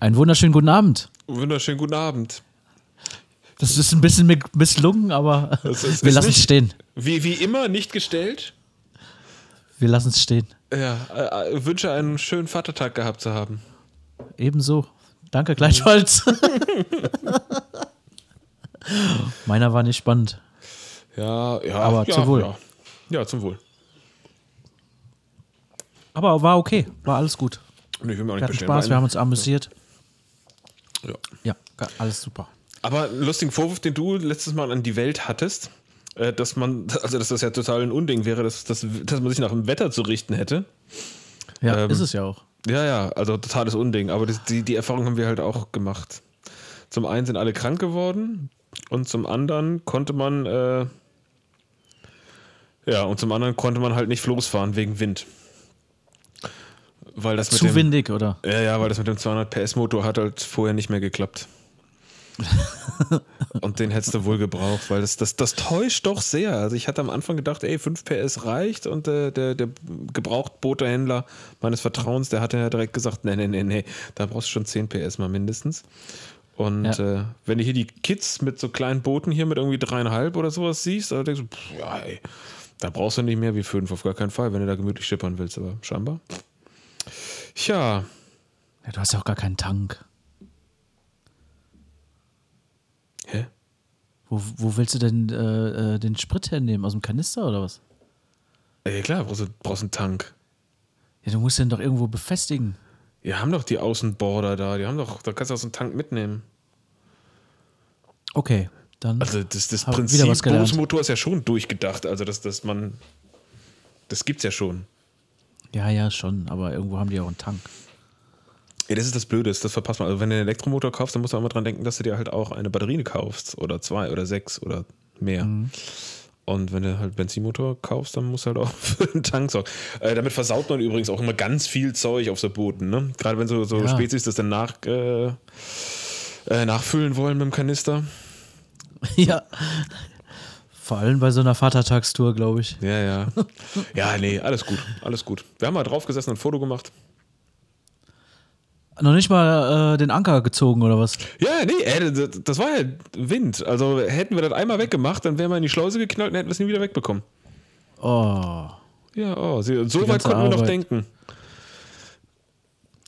Einen wunderschönen guten Abend. Wunderschönen guten Abend. Das ist ein bisschen mi- misslungen, aber ist- wir lassen es stehen. Wie, wie immer nicht gestellt. Wir lassen es stehen. Ja, äh, äh, wünsche einen schönen Vatertag gehabt zu haben. Ebenso. Danke, gleichfalls. Meiner war nicht spannend. Ja, ja. Aber ja, zum Wohl. Ja. ja, zum Wohl. Aber war okay. War alles gut. Nee, ich will mir auch Wir nicht hatten bestellen. Spaß, wir haben uns amüsiert. Ja. Ja, alles super. Aber einen lustigen Vorwurf, den du letztes Mal an die Welt hattest, äh, dass man, also dass das ja total ein Unding wäre, dass, dass, dass man sich nach dem Wetter zu richten hätte. Ja, Ähm, ist es ja auch. Ja, ja, also totales Unding. Aber das, die, die Erfahrung haben wir halt auch gemacht. Zum einen sind alle krank geworden und zum anderen konnte man, äh, ja, und zum anderen konnte man halt nicht losfahren wegen Wind. Weil das mit Zu dem, windig, oder? Ja, ja, weil das mit dem 200 PS Motor hat halt vorher nicht mehr geklappt. und den hättest du wohl gebraucht, weil das, das, das täuscht doch sehr. Also ich hatte am Anfang gedacht, ey, 5 PS reicht und äh, der, der Gebrauchtbooterhändler meines Vertrauens, der hatte ja direkt gesagt, nee, nee, nee, nee, da brauchst du schon 10 PS mal mindestens. Und Ja. äh, wenn du hier die Kids mit so kleinen Booten hier mit irgendwie dreieinhalb oder sowas siehst, da denkst du, pff, ja, ey, da brauchst du nicht mehr wie fünf, auf gar keinen Fall, wenn du da gemütlich schippern willst, aber scheinbar. Tja, Ja, du hast ja auch gar keinen Tank. hä? Wo, wo willst du denn äh, äh, den Sprit hernehmen? Aus dem Kanister oder was? Ja klar, brauchst du brauchst einen Tank. Ja, du musst den doch irgendwo befestigen. Die haben doch die Außenborder da, die haben doch, da kannst du auch so einen Tank mitnehmen. Okay, dann. Also das, das Prinzip. Bootsmotor ist ja schon durchgedacht, also dass, dass man, das gibt's ja schon. Ja, ja, schon, aber irgendwo haben die auch einen Tank. Ja, das ist das Blöde, das verpasst man. Also wenn du einen Elektromotor kaufst, dann musst du auch immer dran denken, dass du dir halt auch eine Batterie kaufst oder zwei oder sechs oder mehr. Mhm. Und wenn du halt Benzinmotor kaufst, dann musst du halt auch für den Tank sorgen. Äh, damit versaut man übrigens auch immer ganz viel Zeug auf so Booten. Ne? Gerade wenn so, so Ja. Spezies das dann nach, äh, äh, nachfüllen wollen mit dem Kanister. ja. Vor allem bei so einer Vatertagstour, glaube ich. Ja, ja. ja, nee, alles gut, alles gut. Wir haben mal drauf gesessen und ein Foto gemacht. Noch nicht mal äh, den Anker gezogen oder was? Ja, nee, äh, das- das war ja Wind. Also hätten wir das einmal weggemacht, dann wären wir in die Schleuse geknallt und hätten wir es nie wieder wegbekommen. Oh, Ja, oh, so weit konnten wir noch Arbeit. denken.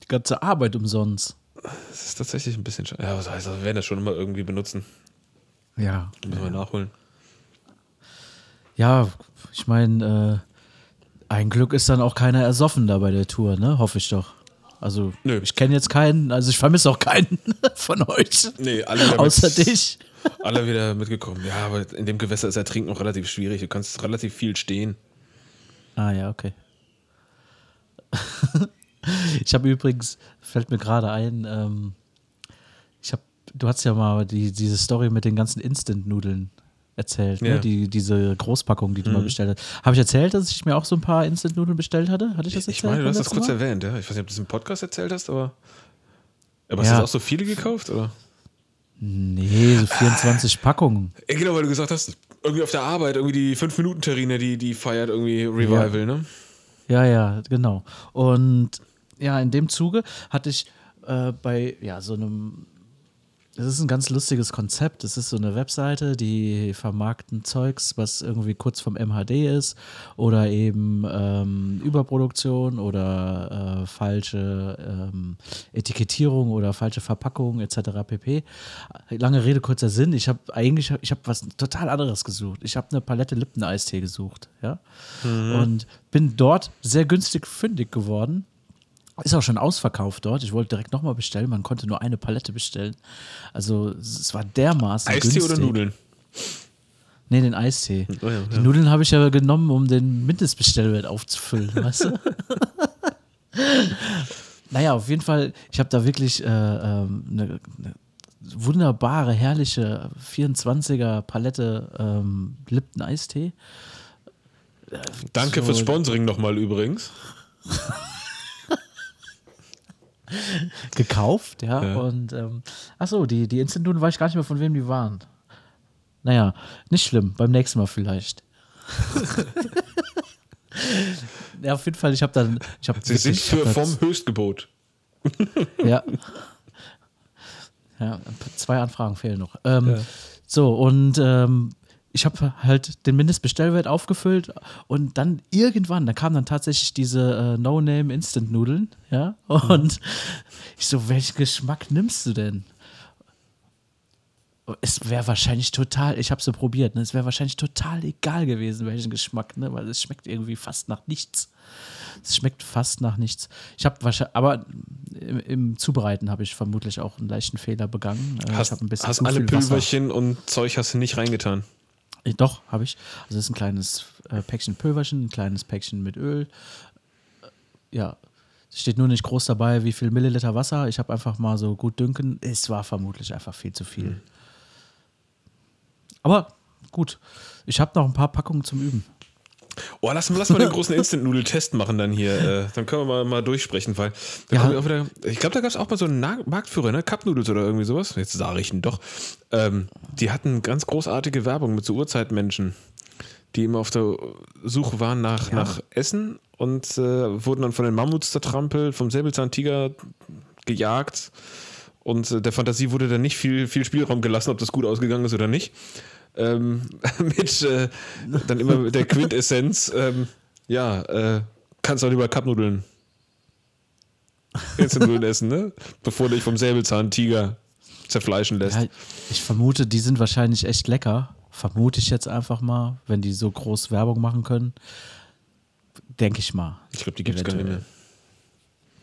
die ganze Arbeit umsonst. Das ist tatsächlich ein bisschen schade. Ja, was heißt das? Wir werden das schon immer irgendwie benutzen. Ja. Müssen wir nachholen. Ja, ich meine, äh, ein Glück ist dann auch keiner ersoffen da bei der Tour, ne? Hoffe ich doch. Also, Nö. ich kenne jetzt keinen, also ich vermisse auch keinen von euch. Nee, alle wieder Außer dich. Alle wieder mitgekommen. Ja, aber in dem Gewässer ist Ertrinken noch relativ schwierig. Du kannst relativ viel stehen. Ah ja, okay. ich habe übrigens, fällt mir gerade ein, ähm, ich habe, du hast ja mal die, diese Story mit den ganzen Instant-Nudeln erzählt, Ja. ne? die, diese Großpackung, die du mal bestellt hast. Habe ich erzählt, dass ich mir auch so ein paar Instant-Nudeln bestellt hatte? Hatte ich das erzählt? Ich meine, du hast das kurz Mal? erwähnt, ja. Ich weiß nicht, ob du das im Podcast erzählt hast, aber. Aber hast Ja. du das auch so viele gekauft, oder? Nee, so 24 Packungen. Ja, genau, weil du gesagt hast, irgendwie auf der Arbeit, irgendwie die 5-Minuten-Terrine, die, die feiert irgendwie Revival, ne? Ja, ja, genau. Und ja, in dem Zuge hatte ich äh, bei ja, so einem. Das ist ein ganz lustiges Konzept. Das ist so eine Webseite, die vermarkten Zeugs, was irgendwie kurz vom MHD ist oder eben ähm, Überproduktion oder äh, falsche ähm, Etikettierung oder falsche Verpackung etc. pp. Lange Rede, kurzer Sinn. Ich habe eigentlich, ich habe was total anderes gesucht. Ich habe eine Palette Lipton-Eistee gesucht, ja, und bin dort sehr günstig fündig geworden. Ist auch schon ausverkauft dort. Ich wollte direkt nochmal bestellen. Man konnte nur eine Palette bestellen. Also es war dermaßen Eistee günstig. oder Nudeln? Nee, den Eistee. Oh ja, Die ja. Nudeln habe ich ja genommen, um den Mindestbestellwert aufzufüllen, weißt du? naja, auf jeden Fall, ich habe da wirklich äh, ähm, eine, eine wunderbare, herrliche 24er Palette ähm, Lipton Eistee. Danke So. fürs Sponsoring nochmal übrigens. gekauft, ja. Ja. Und ähm, achso, die, die Instant-Nudeln weiß ich gar nicht mehr, von wem die waren. Naja, nicht schlimm, beim nächsten Mal vielleicht. ja, auf jeden Fall, ich habe dann. Ich hab Sie sind für vom Höchstgebot. Ja. Ja, zwei Anfragen fehlen noch. Ähm, ja. So, und ähm, ich habe halt den Mindestbestellwert aufgefüllt und dann irgendwann, da kamen dann tatsächlich diese äh, No-Name-Instant-Nudeln, ja, und mhm. ich so, welchen Geschmack nimmst du denn? Es wäre wahrscheinlich total, ich habe sie probiert, ne, es wäre wahrscheinlich total egal gewesen, welchen Geschmack, ne, weil es schmeckt irgendwie fast nach nichts. Es schmeckt fast nach nichts. Ich habe wahrscheinlich, aber im, im Zubereiten habe ich vermutlich auch einen leichten Fehler begangen. Äh, hast, hast alle Pülverchen und Zeug hast du nicht reingetan? Äh, doch, habe ich. Also es ist ein kleines äh, Päckchen Pülverchen, ein kleines Päckchen mit Öl. Äh, ja, es steht nur nicht groß dabei, wie viel Milliliter Wasser. Ich habe einfach mal so gut dünken. Es war vermutlich einfach viel zu viel. Mhm. Aber gut, ich habe noch ein paar Packungen zum Üben. Oh, lass, lass mal den großen Instant-Nudel-Test machen dann hier. Äh, dann können wir mal, mal durchsprechen, weil ja. wieder, ich glaube, da gab es auch mal so einen Marktführer, ne? Cup Noodles oder irgendwie sowas. Jetzt sage ich ihn doch. Ähm, die hatten ganz großartige Werbung mit so Urzeitmenschen, die immer auf der Suche waren nach, ja. nach Essen und äh, wurden dann von den Mammuts zertrampelt, vom Säbelzahntiger gejagt. Und äh, der Fantasie wurde dann nicht viel, viel Spielraum gelassen, ob das gut ausgegangen ist oder nicht ähm, mit äh, dann immer mit der Quintessenz, ähm, ja, äh, kannst auch lieber Cupnudeln Instant essen, ne? Bevor du dich vom Säbelzahntiger zerfleischen lässt. Ja, ich vermute, die sind wahrscheinlich echt lecker. Vermute ich jetzt einfach mal, wenn die so groß Werbung machen können. Denke ich mal. Ich glaube, die gibt es gar nicht mehr.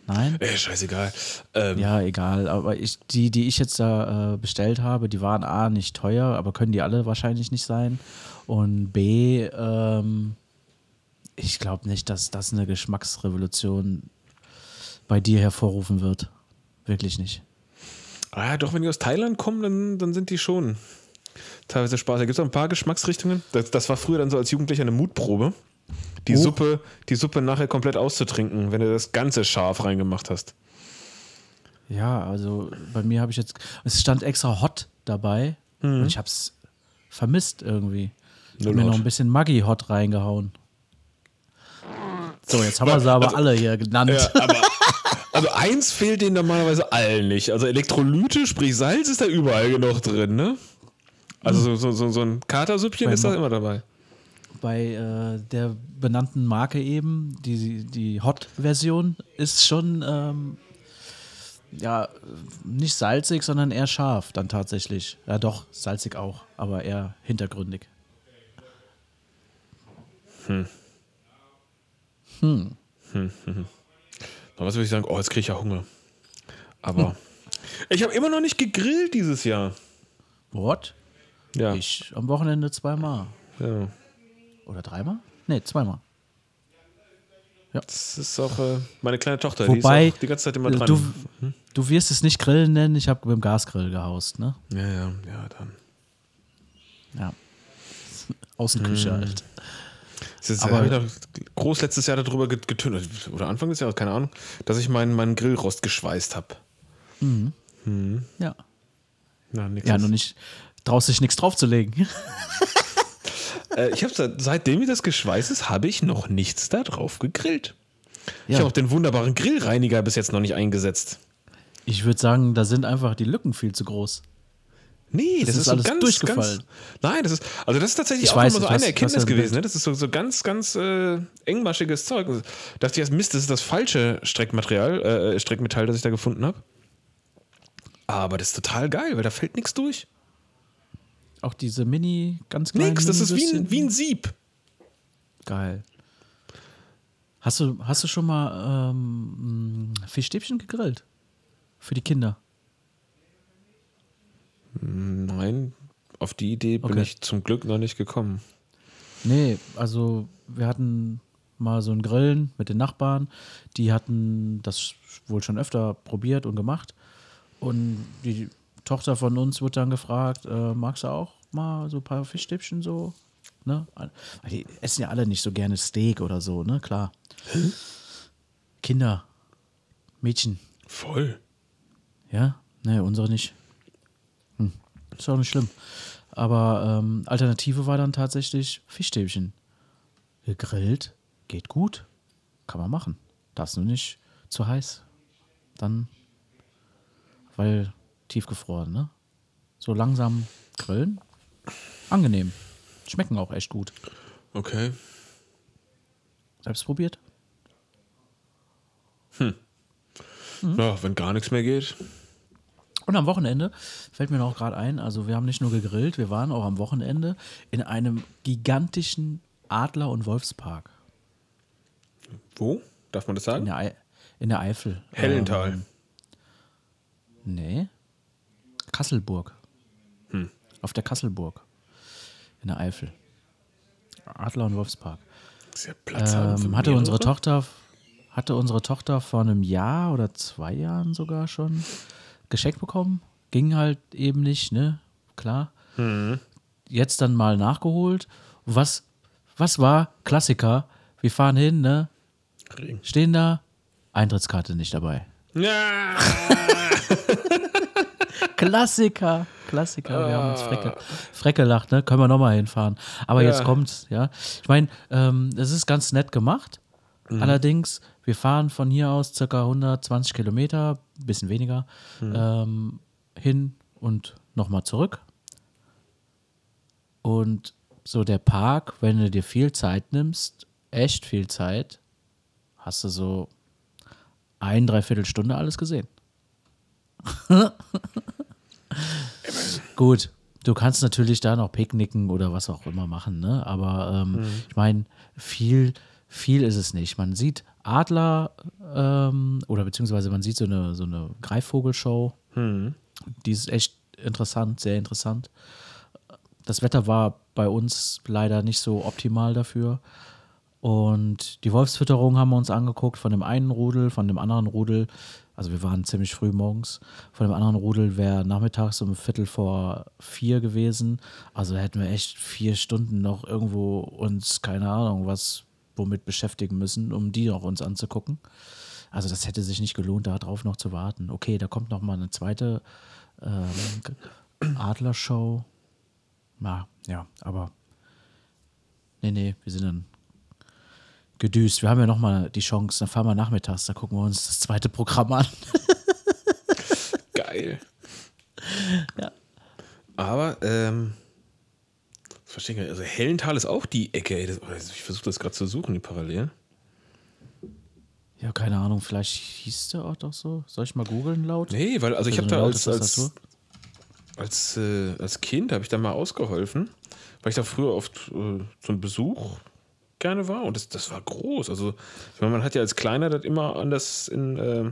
Nein? Ey, scheißegal. Ähm, ja, egal. Aber ich, die, die ich jetzt da äh, bestellt habe, die waren A, nicht teuer, aber können die alle wahrscheinlich nicht sein. Und B, ähm, ich glaube nicht, dass das eine Geschmacksrevolution bei dir hervorrufen wird. Wirklich nicht. Ah ja, doch, wenn die aus Thailand kommen, dann, dann sind die schon teilweise Spaß. Da gibt es auch ein paar Geschmacksrichtungen. Das, das war früher dann so als Jugendlicher eine Mutprobe die, oh. Suppe, die Suppe nachher komplett auszutrinken, wenn du das ganze Schaf reingemacht hast. Ja, also bei mir habe ich jetzt, es stand extra Hot dabei mhm. und ich habe es vermisst irgendwie. Ich habe mir noch ein bisschen Maggi Hot reingehauen. So, jetzt haben wir sie aber also, alle hier genannt. Ja, aber, also eins fehlt denen normalerweise allen nicht. Also Elektrolyte, sprich Salz, ist da überall genug drin, ne? Also so, so, so, so ein Katersüppchen ist da immer dabei bei äh, der benannten Marke eben, die, die Hot-Version, ist schon ähm, ja nicht salzig, sondern eher scharf dann tatsächlich. Ja doch, salzig auch, aber eher hintergründig. Hm. Hm. Hm, hm, hm. Was würde ich sagen? Oh, jetzt kriege ich ja Hunger. Aber hm. ich habe immer noch nicht gegrillt dieses Jahr. What? Ja. Ich am Wochenende zweimal. Ja. Oder dreimal? Nee, zweimal. Ja. Das ist auch äh, meine kleine Tochter, Wobei, die ist auch die ganze Zeit immer dran. Du, hm? du wirst es nicht Grillen nennen, ich habe mit dem Gasgrill gehaust, ne? Ja, ja, ja, dann. Ja. Außenküche hm. halt. Ist Aber ja, groß letztes Jahr darüber getönt, oder Anfang des Jahres, keine Ahnung, dass ich meinen, meinen Grillrost geschweißt habe. Mhm. Hm. Ja. Na, ja, nur nicht, traust dich nichts draufzulegen. äh, ich habe seitdem ich das geschweißt ist, habe ich noch nichts da drauf gegrillt. Ja. Ich habe auch den wunderbaren Grillreiniger bis jetzt noch nicht eingesetzt. Ich würde sagen, da sind einfach die Lücken viel zu groß. Nee, das, das ist, ist alles ganz, durchgefallen. Ganz, nein, das ist, also das ist tatsächlich ich auch immer so eine Erkenntnis gewesen. Ne? Das ist so, so ganz, ganz äh, engmaschiges Zeug. Da dachte ich erst, Mist, das ist das falsche Streckmaterial, äh, Streckmetall, das ich da gefunden habe. Aber das ist total geil, weil da fällt nichts durch. Auch diese Mini, ganz kleinen Nix, das ist wie ein, wie ein Sieb. Geil. Hast du, hast du schon mal ähm, Fischstäbchen gegrillt? Für die Kinder? Nein, auf die Idee bin okay. ich zum Glück noch nicht gekommen. Nee, also wir hatten mal so ein Grillen mit den Nachbarn. Die hatten das wohl schon öfter probiert und gemacht. Und die Tochter von uns wird dann gefragt, äh, magst du auch mal so ein paar Fischstäbchen so? Ne? Die essen ja alle nicht so gerne Steak oder so, ne? Klar. Hm? Kinder, Mädchen. Voll. Ja? Ne, unsere nicht. Hm. Ist auch nicht schlimm. Aber ähm, Alternative war dann tatsächlich Fischstäbchen. Gegrillt, geht gut. Kann man machen. Darfst nur nicht zu heiß. Dann, weil tiefgefroren, ne? So langsam grillen. Angenehm. Schmecken auch echt gut. Okay. Selbst probiert? Ja, wenn gar nichts mehr geht. Und am Wochenende fällt mir noch gerade ein, also wir haben nicht nur gegrillt, wir waren auch am Wochenende in einem gigantischen Adler- und Wolfspark Wo? Darf man das in sagen? der, Ei- in der Eifel. Hellental. Ähm, nee. Kasselburg. Auf der Kasselburg. In der Eifel. Adler- und Wolfspark. Ja Platz Ähm, hatte unsere? Tochter hatte unsere Tochter vor einem Jahr oder zwei Jahren sogar schon geschenkt bekommen. Ging halt eben nicht, ne? Klar. Mhm. Jetzt dann mal nachgeholt. Was, was war Klassiker? Wir fahren hin, ne? Regen. Stehen da, Eintrittskarte nicht dabei. Ja. Klassiker, Klassiker. Wir haben uns frecke, frecke gelacht, ne? Können wir nochmal hinfahren. Aber Ja. jetzt kommt's, ja. Ich meine, ähm, es ist ganz nett gemacht. Allerdings, wir fahren von hier aus circa 120 Kilometer, ein bisschen weniger, ähm, hin und nochmal zurück. Und so der Park, wenn du dir viel Zeit nimmst, echt viel Zeit, hast du so ein, dreiviertel Stunde alles gesehen. Gut, du kannst natürlich da noch picknicken oder was auch immer machen, ne? Aber ähm, ich meine, viel, viel ist es nicht. Man sieht Adler ähm, oder beziehungsweise man sieht so eine, so eine Greifvogelshow. Die ist echt interessant, sehr interessant. Das Wetter war bei uns leider nicht so optimal dafür. Und die Wolfsfütterung haben wir uns angeguckt von dem einen Rudel, von dem anderen Rudel. Also wir waren ziemlich früh morgens. Von dem anderen Rudel wäre nachmittags um Viertel vor vier gewesen. Also hätten wir echt vier Stunden noch irgendwo uns, keine Ahnung, was womit beschäftigen müssen, um die noch uns anzugucken. Also das hätte sich nicht gelohnt, darauf noch zu warten. Okay, da kommt noch mal eine zweite ähm, Adlershow. Na, ja, aber nee, nee, wir sind dann gedüst. Wir haben ja noch mal die Chance, dann fahren wir nachmittags, da gucken wir uns das zweite Programm an. Geil. Ja. Aber, ähm, das verstehe ich gar nicht. Also Hellental ist auch die Ecke. Ey. Das, ich versuche das gerade zu suchen, die Parallelen. Ja, keine Ahnung, vielleicht hieß der Ort auch so. Soll ich mal googeln laut? Nee, weil, also ich So habe da als, als, als, äh, als Kind habe ich da mal ausgeholfen, weil ich da früher oft äh, zum Besuch gerne war und das, das war groß. Also man hat ja als Kleiner das immer anders in, äh,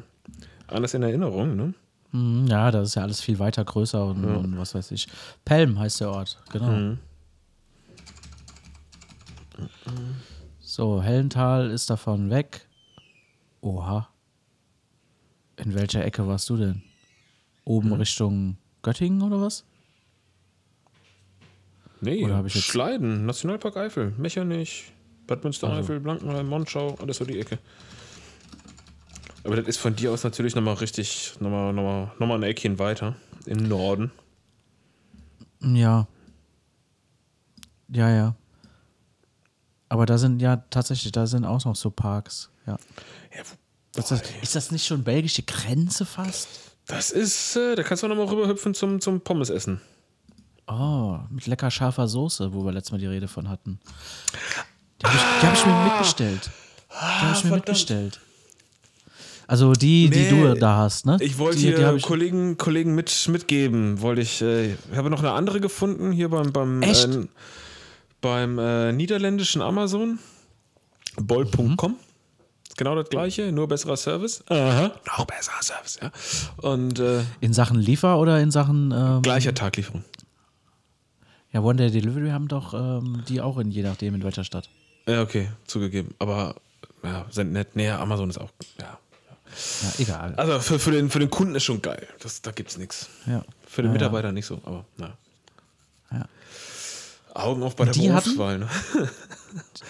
anders in Erinnerung, ne? Hm, Ja, das ist ja alles viel weiter größer und, und was weiß ich. Pelm heißt der Ort, genau. Mhm. So, Hellental ist davon weg. Oha. In welcher Ecke warst du denn? Oben Richtung Göttingen oder was? Nee, Oder ich jetzt- Schleiden, Nationalpark Eifel, Mechernich, Bad Münstereifel, Blankenheim, Monschau, alles so die Ecke. Aber das ist von dir aus natürlich nochmal richtig, nochmal noch mal, noch mal ein Eckchen weiter im Norden. Ja. Ja, ja. Aber da sind ja tatsächlich, da sind auch noch so Parks. Ja. Ja, wo- Ist das, ist das nicht schon belgische Grenze fast? Das ist, äh, da kannst du nochmal rüberhüpfen zum, zum Pommes essen. Oh, mit lecker scharfer Soße, wo wir letztes Mal die Rede von hatten. Die habe ich, die hab ich mir mitbestellt. Die habe ich mir mitbestellt. Also die, die Nee, du da hast, ne? Ich wollte die, hier die hab ich, Kollegen, Kollegen mit, mitgeben, wollte ich, äh, ich habe noch eine andere gefunden hier beim, beim, Echt? Äh, beim äh, niederländischen Amazon. Boll.com. Ist Genau das gleiche, nur besserer Service. Aha. Noch besserer Service, ja. Und äh, In Sachen Liefer oder in Sachen. Ähm, gleicher Taglieferung. ja, One Day Delivery haben doch ähm, die auch in je nachdem in welcher Stadt. Ja, okay, zugegeben. Aber ja, sind nett. Nee, Amazon ist auch. Ja. Ja, egal. Also für, für, den, für den Kunden ist schon geil. Das, da gibt's nichts. Ja. Für den Ja, Mitarbeiter nicht so, aber na. Ja. Augen auf bei der Die hatten? Berufswahl, ne?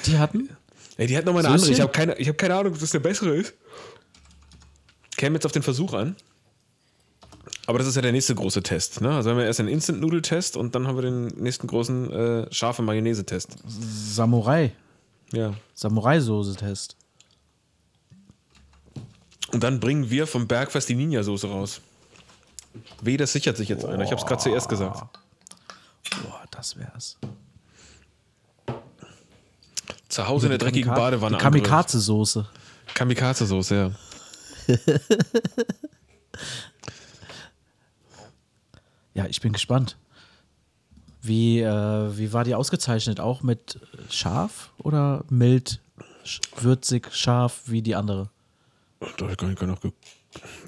Die hatten? Ey, die hat nochmal eine andere. Söschen? Ich habe keine, ich hab keine Ahnung, ob das der bessere ist. Käme jetzt auf den Versuch an. Aber das ist ja der nächste große Test. Ne? Also haben wir erst einen Instant-Nudel-Test und dann haben wir den nächsten großen äh, scharfe Mayonnaise-Test. Samurai. Ja. Samurai-Soße-Test. Und dann bringen wir vom Bergfest die Ninja-Soße raus. Weh, das sichert sich jetzt einer. Ich habe es gerade zuerst gesagt. Boah, das wär's. Zu Hause in der dreckigen Kamika- Badewanne. Kamikaze-Soße. Kamikaze-Soße, ja. Ja, ich bin gespannt. Wie, äh, wie war die ausgezeichnet? Auch mit scharf oder mild, würzig, scharf wie die andere? Ich nicht noch ge-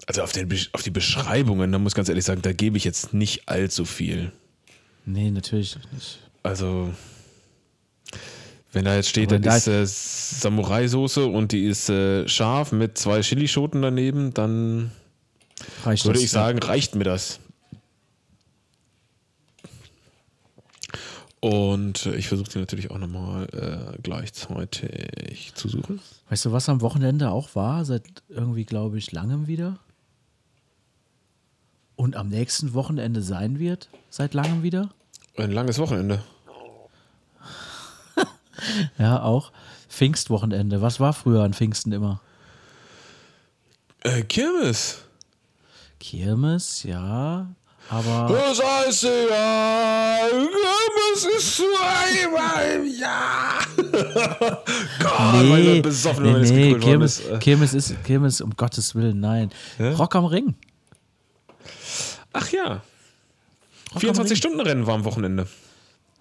Also auf, den, auf die Beschreibungen, da muss ich ganz ehrlich sagen, da gebe ich jetzt nicht allzu viel. Nee, natürlich nicht. Also, wenn da jetzt steht, das da- ist äh, Samurai-Soße und die ist äh, scharf mit zwei Chilischoten daneben, dann Reicht würde das, ich sagen, reicht mir das. Und ich versuche die natürlich auch nochmal äh, gleichzeitig zu suchen. Weißt du, was am Wochenende auch war? Seit irgendwie, glaube ich, langem wieder. Und am nächsten Wochenende sein wird? Seit langem wieder? Ein langes Wochenende. Ja, auch. Pfingstwochenende. Was war früher an Pfingsten immer? Äh, Kirmes. Kirmes, ja. Aber Das heißt ja, Kirmes ist zweimal im Jahr. Gott, weil nee, besoffen, nee, es nee Kirmes, ist. Äh, Kirmes ist Kirmes um Gottes Willen, nein. Rock am Ring. Ach ja. Rock am 24 Ring. Stunden Rennen war am Wochenende.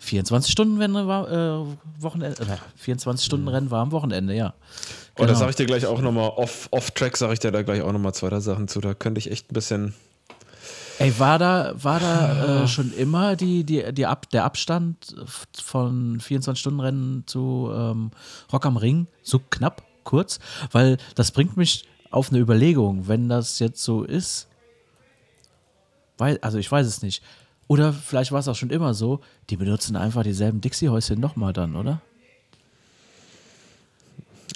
24 Stunden Rennen war äh, Wochenende, äh, 24 Stunden Rennen war am Wochenende, ja. Und da Genau. sage ich dir gleich auch nochmal, off, off-track sage ich dir da gleich auch nochmal zwei, drei Sachen zu. Da könnte ich echt ein bisschen. Ey, war da, war da äh, schon immer die, die, die Ab, der Abstand von 24-Stunden-Rennen zu ähm, Rock am Ring so knapp, kurz? Weil das bringt mich auf eine Überlegung, wenn das jetzt so ist. Weil, also ich weiß es nicht. Oder vielleicht war es auch schon immer so, die benutzen einfach dieselben Dixie-Häuschen nochmal dann, oder?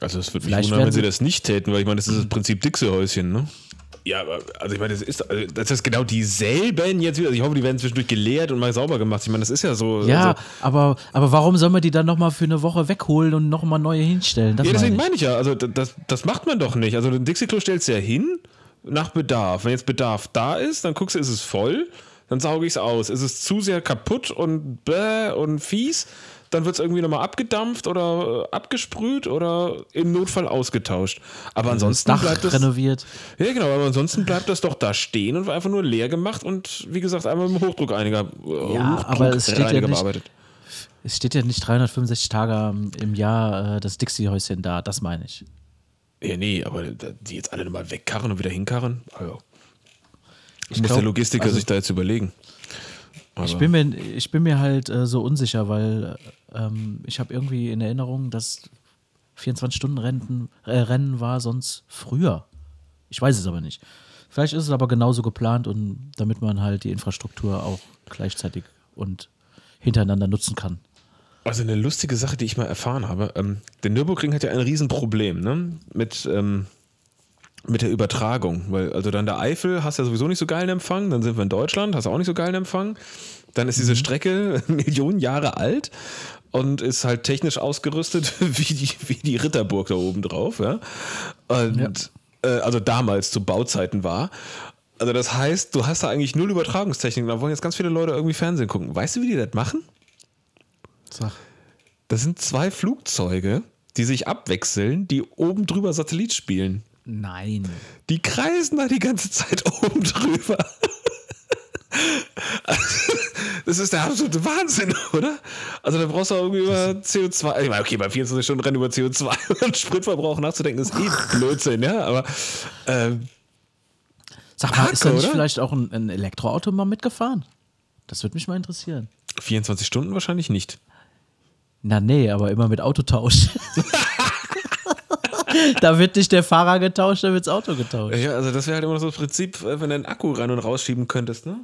Also, es würde mich Vielleicht wundern, wenn sie- das nicht täten, weil ich meine, das ist das Prinzip Dixie-Häuschen, ne? Ja, aber, also ich meine, das ist, also das ist genau dieselben jetzt wieder. Also ich hoffe, die werden zwischendurch geleert und mal sauber gemacht. Ich meine, das ist ja so. Ja, also, aber, aber warum soll man die dann nochmal für eine Woche wegholen und nochmal neue hinstellen? Das ja, deswegen meine ich. ja, also das, das macht man doch nicht. Also den Dixie-Klo stellst du ja hin nach Bedarf. Wenn jetzt Bedarf da ist, dann guckst du, ist es voll, dann sauge ich es aus. Ist es zu sehr kaputt und bäh und fies, dann wird es irgendwie nochmal abgedampft oder äh, abgesprüht oder im Notfall ausgetauscht. Aber das ansonsten Dach bleibt das. renoviert. Ja, genau, aber ansonsten bleibt das doch da stehen und war einfach nur leer gemacht und wie gesagt, einmal mit dem Hochdruck einiger. Ja, aber es steht ja nicht- bearbeitet. Es steht ja nicht 365 Tage im Jahr äh, das Dixie-Häuschen da, das meine ich. Ja, nee, aber die jetzt alle nochmal wegkarren und wieder hinkarren? Also, Ich muss glaub, der Logistiker also- sich da jetzt überlegen. Aber Ich bin mir, ich bin mir halt äh, so unsicher, weil ähm, ich habe irgendwie in Erinnerung, dass 24-Stunden-Rennen äh, Rennen war sonst früher. Ich weiß es aber nicht. Vielleicht ist es aber genauso geplant und damit man halt die Infrastruktur auch gleichzeitig und hintereinander nutzen kann. Also eine lustige Sache, die ich mal erfahren habe. Ähm, der Nürburgring hat ja ein Riesenproblem ne? mit, ähm, mit der Übertragung. Weil, also dann der Eifel hast du ja sowieso nicht so geilen Empfang, dann sind wir in Deutschland, hast du auch nicht so geilen Empfang. Dann ist diese Strecke Millionen Jahre alt und ist halt technisch ausgerüstet wie die, wie die Ritterburg da oben drauf. Ja? Und äh, also damals zu Bauzeiten war. Also das heißt, du hast da eigentlich null Übertragungstechnik. Da wollen jetzt ganz viele Leute irgendwie Fernsehen gucken. Weißt du, wie die das machen? Sag. Das sind zwei Flugzeuge, die sich abwechseln, die oben drüber Satellit spielen. Nein. Die kreisen da die ganze Zeit oben drüber. Also, Das ist der absolute Wahnsinn, oder? Also da brauchst du auch irgendwie über CO2. Ich meine, okay, bei 24 Stunden Rennen über CO2 und Spritverbrauch nachzudenken, ist eh Blödsinn, ja. Aber ähm, Sag mal, ist da nicht oder? vielleicht auch ein, ein Elektroauto mal mitgefahren? Das würde mich mal interessieren. 24 Stunden wahrscheinlich nicht. Na nee, aber immer mit Autotausch. da wird nicht der Fahrer getauscht, da wird das Auto getauscht. Ja, also das wäre halt immer so das Prinzip, äh, wenn du einen Akku rein und rausschieben könntest, ne?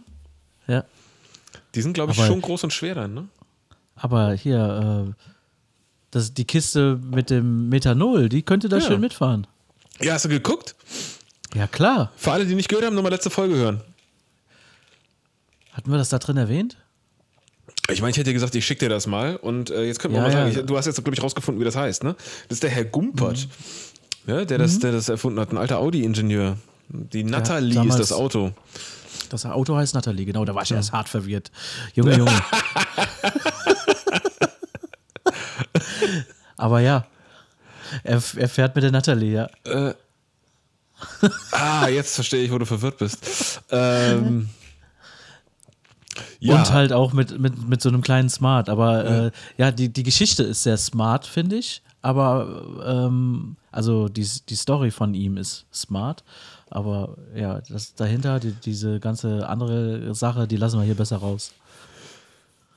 Ja. Die sind, glaube ich, Aber- schon groß und schwer dann, ne? Aber hier, äh, das, die Kiste mit dem Methanol, die könnte da Ja. schön mitfahren. Ja, hast du geguckt? Ja, klar. Für alle, die nicht gehört haben, nochmal letzte Folge hören. Hatten wir das da drin erwähnt? Ich meine, ich hätte dir gesagt, ich schicke dir das mal. Und äh, jetzt können wir Ja, mal sagen, ja. ich, du hast jetzt, glaube ich, rausgefunden, wie das heißt, ne? Das ist der Herr Gumpert, ja, der, das, der das erfunden hat, ein alter Audi-Ingenieur. Die Natalie ist das Auto. Das Auto heißt Natalie, genau, da war ich erst hart verwirrt. Junge, Junge. Aber ja, er, er fährt mit der Natalie, ja. Ah, jetzt verstehe ich, wo du verwirrt bist. Ähm, ja. Und halt auch mit, mit, mit so einem kleinen Smart. Aber ja, äh, ja die, die Geschichte ist sehr smart, finde ich. Aber, ähm, also die, die Story von ihm ist smart. Aber ja, das dahinter, die, diese ganze andere Sache, die lassen wir hier besser raus.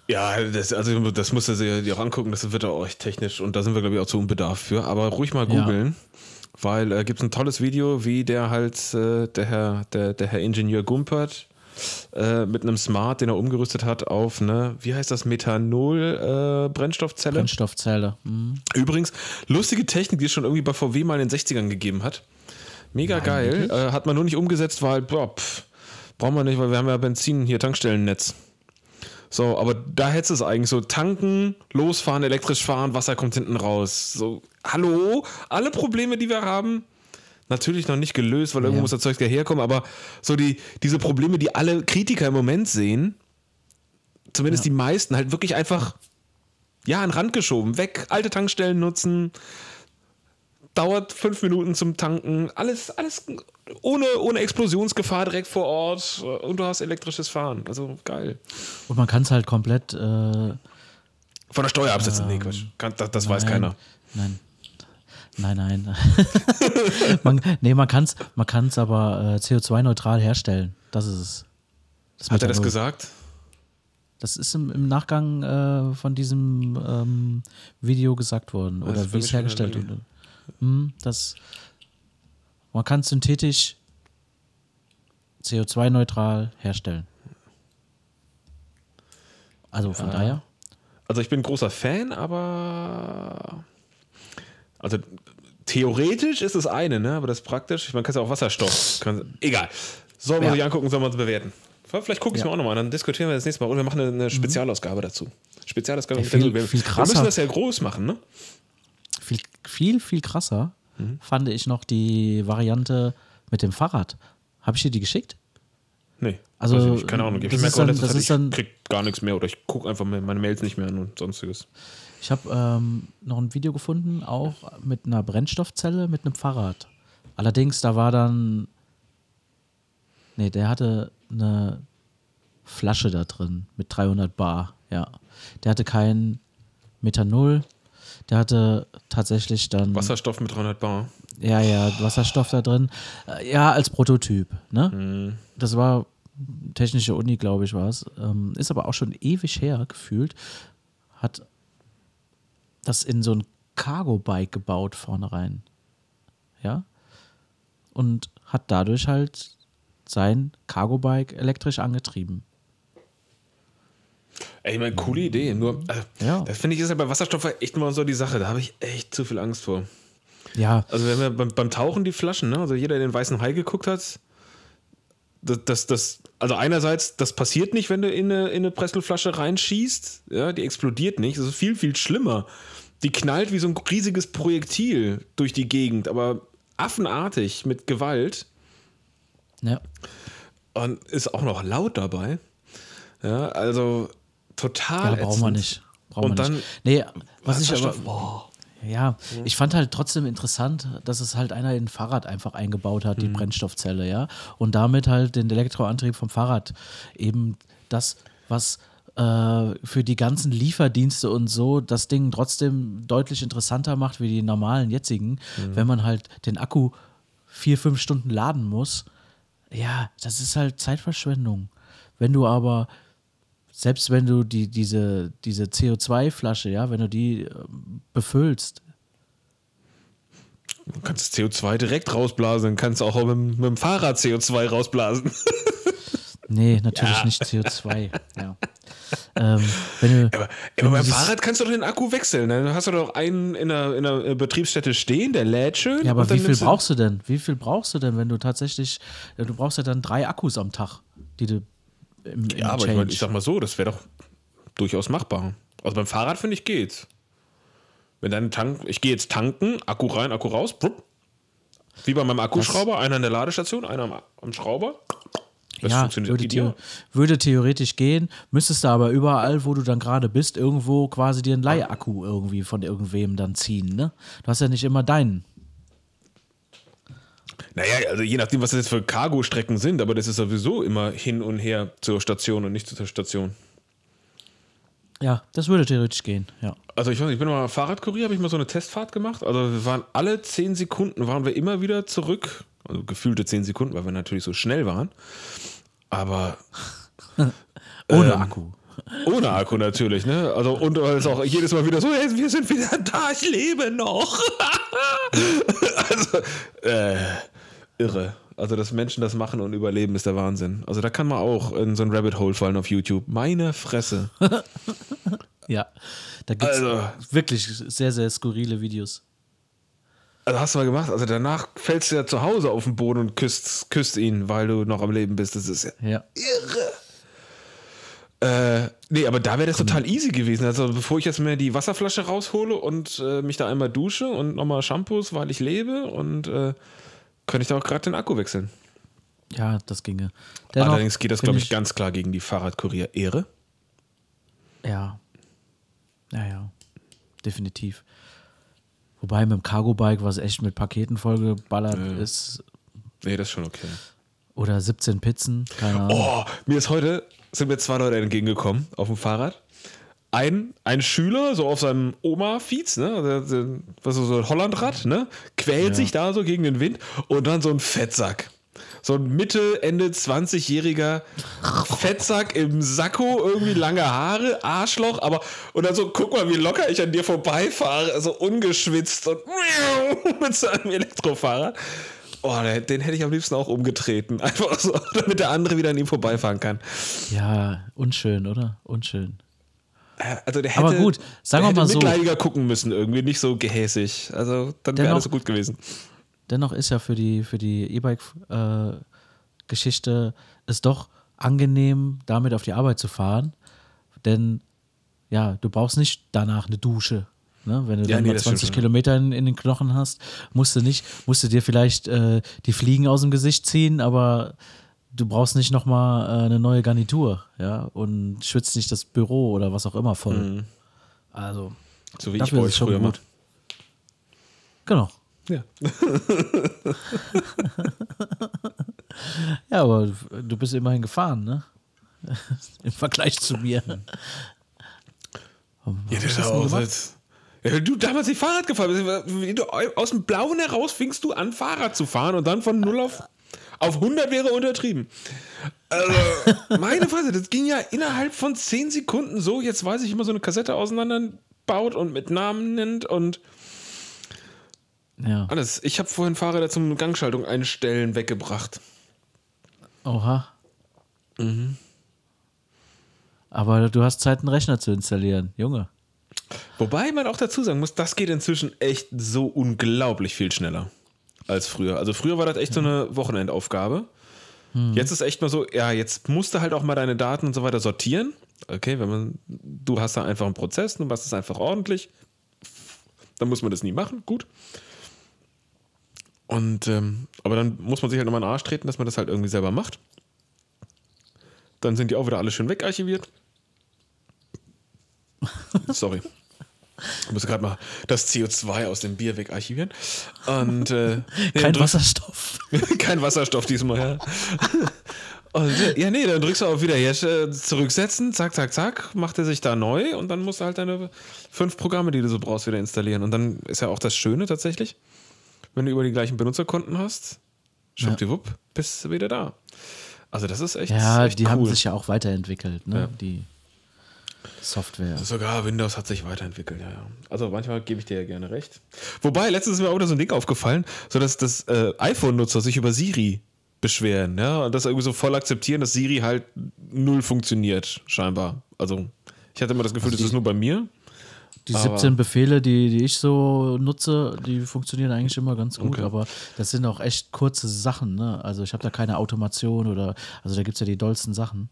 Ja, das, also das musst du dir auch angucken, das wird auch echt technisch und da sind wir, glaube ich, auch zu unbedarf für. Aber ruhig mal googeln, ja. weil äh, gibt es ein tolles Video, wie der halt, äh, der, Herr, der, der Herr Ingenieur Gumpert, äh, mit einem Smart, den er umgerüstet hat auf eine, wie heißt das, Methanol-Brennstoffzelle. Äh, Brennstoffzelle. Mhm. Übrigens, lustige Technik, die es schon irgendwie bei VW mal in den 60ern gegeben hat. Mega Nein, geil. Äh, hat man nur nicht umgesetzt, weil, boah, pff, brauchen wir nicht, weil wir haben ja Benzin hier, Tankstellennetz. So, aber da hättest du es eigentlich so: tanken, losfahren, elektrisch fahren, Wasser kommt hinten raus. So, hallo? Alle Probleme, die wir haben, natürlich noch nicht gelöst, weil ja. irgendwo muss das Zeug herkommen, aber so die, diese Probleme, die alle Kritiker im Moment sehen, zumindest ja. die meisten, halt wirklich einfach, ja, an den Rand geschoben. Weg, alte Tankstellen nutzen, dauert fünf Minuten zum Tanken, alles, alles ohne, ohne Explosionsgefahr direkt vor Ort und du hast elektrisches Fahren. Also geil. Und man kann es halt komplett äh, von der Steuer absetzen. Ähm, nee, Quatsch. Kann, das, das nein, weiß keiner. Nein. Nein, nein. man, nee, man kann es man kann's aber äh, CO2-neutral herstellen. Das ist es. Das Hat er das gesagt? Das ist im, im Nachgang äh, von diesem ähm, Video gesagt worden. Oder wie es hergestellt wurde. Hm, das, man kann synthetisch CO2-neutral herstellen. Also von ja. daher. Also ich bin großer Fan, aber also theoretisch ist es eine, ne? aber das ist praktisch. Man kann es ja auch Wasserstoff. Kann, egal. Sollen wir ja. sich angucken, sollen wir uns bewerten. Vielleicht gucke ich es ja. mir auch nochmal an, dann diskutieren wir das nächste Mal. Und wir machen eine, eine mhm. Spezialausgabe dazu. Spezialausgabe. Ja, viel, viel krasser. wir müssen das ja groß machen, ne? Viel, viel, krasser mhm. fand ich noch die Variante mit dem Fahrrad. Habe ich dir die geschickt? Nee. Also, ich, keine Ahnung. Ich ist dann, das ist dann, ich krieg gar nichts mehr oder ich gucke einfach meine Mails nicht mehr an und sonstiges. Ich habe ähm, noch ein Video gefunden, auch mit einer Brennstoffzelle mit einem Fahrrad. Allerdings, da war dann. Nee, der hatte eine Flasche da drin mit 300 Bar, ja. Der hatte kein Methanol, der hatte tatsächlich dann. Wasserstoff mit 300 Bar. Ja, ja, Wasserstoff da drin. Äh, ja, als Prototyp. Ne? Mhm. Das war technische Uni, glaube ich, war es. Ähm, ist aber auch schon ewig her gefühlt. Hat das in so ein Cargo-Bike gebaut vorne rein. Ja. Und hat dadurch halt sein Cargo-Bike elektrisch angetrieben. Ey, ich meine, coole Idee. Nur, also, ja. das finde ich ist ja bei Wasserstoff echt immer so die Sache. Da habe ich echt zu viel Angst vor. Ja. Also, wenn wir beim, beim Tauchen die Flaschen, ne? also jeder, der den weißen Hai geguckt hat, das, das, das, also einerseits, das passiert nicht, wenn du in eine, in eine Pressluftflasche reinschießt, ja, die explodiert nicht. Das ist viel, viel schlimmer. Die knallt wie so ein riesiges Projektil durch die Gegend, aber affenartig mit Gewalt. Ja. Und ist auch noch laut dabei. Ja, also total. Ja, brauchen wir nicht. Brauchen und wir dann. Nicht. Nee, was ich aber. Boah. Ja, ich fand halt trotzdem interessant, dass es halt einer in ein Fahrrad einfach eingebaut hat, die mhm. Brennstoffzelle, ja. Und damit halt den Elektroantrieb vom Fahrrad eben das, was äh, für die ganzen Lieferdienste und so das Ding trotzdem deutlich interessanter macht wie die normalen jetzigen, mhm. wenn man halt den Akku vier, fünf Stunden laden muss. Ja, das ist halt Zeitverschwendung. Wenn du aber selbst wenn du die, diese, diese CO2-Flasche, ja, wenn du die äh, befüllst. Du kannst das CO2 direkt rausblasen, kannst du auch mit, mit dem Fahrrad CO2 rausblasen. Nee, natürlich ja. nicht CO2. Ja. Ähm, du, aber, aber beim Fahrrad kannst du doch den Akku wechseln. Ne? Dann hast du doch einen in der, in der Betriebsstätte stehen, der lädt schön. Ja, aber wie viel brauchst du denn? Wie viel brauchst du denn, wenn du tatsächlich, du brauchst ja dann drei Akkus am Tag, die du im, im ja, aber ich, mein, ich, sag mal so, das wäre doch durchaus machbar. Also beim Fahrrad finde ich geht's. Wenn dein Tank, ich gehe jetzt tanken, Akku rein, Akku raus, brupp. wie bei meinem Akkuschrauber, einer in der Ladestation, einer am, am Schrauber. Das ja, funktioniert würde, theo würde theoretisch gehen, müsstest du aber überall, wo du dann gerade bist, irgendwo quasi dir einen Leihakku irgendwie von irgendwem dann ziehen, ne? Du hast ja nicht immer deinen. Naja, also je nachdem, was das jetzt für Cargo-Strecken sind, aber das ist sowieso immer hin und her zur Station und nicht zur Station. Ja, das würde theoretisch gehen, ja. Also ich weiß nicht, ich bin mal Fahrradkurier, habe ich mal so eine Testfahrt gemacht. Also wir waren alle zehn Sekunden, waren wir immer wieder zurück. Also gefühlte zehn Sekunden, weil wir natürlich so schnell waren. Aber Ohne Ähm, Akku. ohne Akku natürlich, ne? Also und weil es auch jedes Mal wieder so, hey, wir sind wieder da, ich lebe noch. also, äh, irre. Also, dass Menschen das machen und überleben, ist der Wahnsinn. Also, da kann man auch in so ein Rabbit Hole fallen auf YouTube. Meine Fresse. Ja. Da gibt es Also- wirklich sehr, sehr skurrile Videos. Also hast du mal gemacht. Also danach fällst du ja zu Hause auf den Boden und küsst, küsst ihn, weil du noch am Leben bist. Das ist ja Ja. Äh, nee, aber da wäre das total easy gewesen. Also bevor ich jetzt mir die Wasserflasche raushole und äh, mich da einmal dusche und nochmal Shampoos, weil ich lebe und äh, könnte ich da auch gerade den Akku wechseln. Ja, das ginge. Dennoch Allerdings geht das, glaube ich, ganz klar gegen die Fahrradkurier-Ehre. Ja. Ja, ja. Definitiv. Wobei mit dem Cargo-Bike, was echt mit Paketen vollgeballert ist, Nee, das ist schon okay. oder 17 Pizzen, keine Ahnung. Oh, mir ist heute, sind mir zwei Leute entgegengekommen auf dem Fahrrad. Ein, ein Schüler, so auf seinem Oma-Fiets, ne, was so ein Hollandrad, ne, quält sich da so gegen den Wind und dann so ein Fettsack. So ein Mitte, Ende 20-jähriger Fettsack im Sakko, irgendwie lange Haare, Arschloch, aber und dann so, guck mal, wie locker ich an dir vorbeifahre, so ungeschwitzt und mit seinem Elektrofahrrad. Oh, den, den hätte ich am liebsten auch umgetreten. Einfach so, damit der andere wieder an ihm vorbeifahren kann. Ja, unschön, oder? Unschön. Äh, Also der hätte, Aber gut, sagen wir mal so. mitleidiger gucken müssen, irgendwie nicht so gehässig. Also dann wäre alles so gut gewesen. Dennoch ist ja für die für die E-Bike-Geschichte es doch angenehm, damit auf die Arbeit zu fahren. Denn ja, du brauchst nicht danach eine Dusche. Ne? Wenn du Ja, dann nee, mal das stimmt 20 schon. Kilometer in, in den Knochen hast, musst du nicht, musst du dir vielleicht äh, die Fliegen aus dem Gesicht ziehen, aber du brauchst nicht nochmal äh, eine neue Garnitur, ja, und schwitzt nicht das Büro oder was auch immer voll. Mhm. Also, So wie ich dafür bei euch früher gut. gut. Genau. Ja. Ja, aber du bist immerhin gefahren, ne? Im Vergleich zu mir. Ja, das hast ist du auch gemacht? seit- ja, du damals nicht Fahrrad gefahren bist. Wie du aus dem Blauen heraus fingst du an, Fahrrad zu fahren und dann von 0 auf, auf 100 wäre untertrieben. Also, meine Fresse, das ging ja innerhalb von 10 Sekunden so. Jetzt weiß ich, wie man so eine Kassette auseinanderbaut und mit Namen nennt und Ja. alles. Ich habe vorhin Fahrräder zum Gangschaltung einstellen weggebracht. Oha. Aber du hast Zeit, einen Rechner zu installieren, Junge. Wobei man auch dazu sagen muss, das geht inzwischen echt so unglaublich viel schneller als früher. Also früher war das echt so eine Wochenendaufgabe. Jetzt ist echt mal so, ja, jetzt musst du halt auch mal deine Daten und so weiter sortieren. Okay, wenn man, du hast da einfach einen Prozess, du machst es einfach ordentlich. Dann muss man das nie machen, gut. Und, ähm, aber dann muss man sich halt nochmal in den Arsch treten, dass man das halt irgendwie selber macht. Dann sind die auch wieder alle schön wegarchiviert. Sorry. Ich muss gerade mal das CO2 aus dem Bier wegarchivieren. Und äh, nee, Kein Wasserstoff. kein Wasserstoff diesmal, ja. Und, äh, ja, nee, dann drückst du auf wieder hier äh, zurücksetzen, zack, zack, zack, macht er sich da neu und dann musst du halt deine fünf Programme, die du so brauchst, wieder installieren. Und dann ist ja auch das Schöne tatsächlich, wenn du über die gleichen Benutzerkonten hast, schwuppdiwupp, bist du wieder da. Also das ist echt, Ja, echt die cool. haben sich ja auch weiterentwickelt, ne? Ja. Die Software. Sogar Windows hat sich weiterentwickelt, ja, ja. Also manchmal gebe ich dir ja gerne recht. Wobei, letztens ist mir auch wieder so ein Ding aufgefallen, so dass das äh, iPhone-Nutzer sich über Siri beschweren, ja, und das irgendwie so voll akzeptieren, dass Siri halt null funktioniert, scheinbar. Also, ich hatte immer das Gefühl, Also das ist nur bei mir. Die Aber- 17 Befehle, die, die ich so nutze, die funktionieren eigentlich immer ganz gut, Okay. aber das sind auch echt kurze Sachen, ne? Also ich habe da keine Automation oder, also da gibt es ja die dollsten Sachen.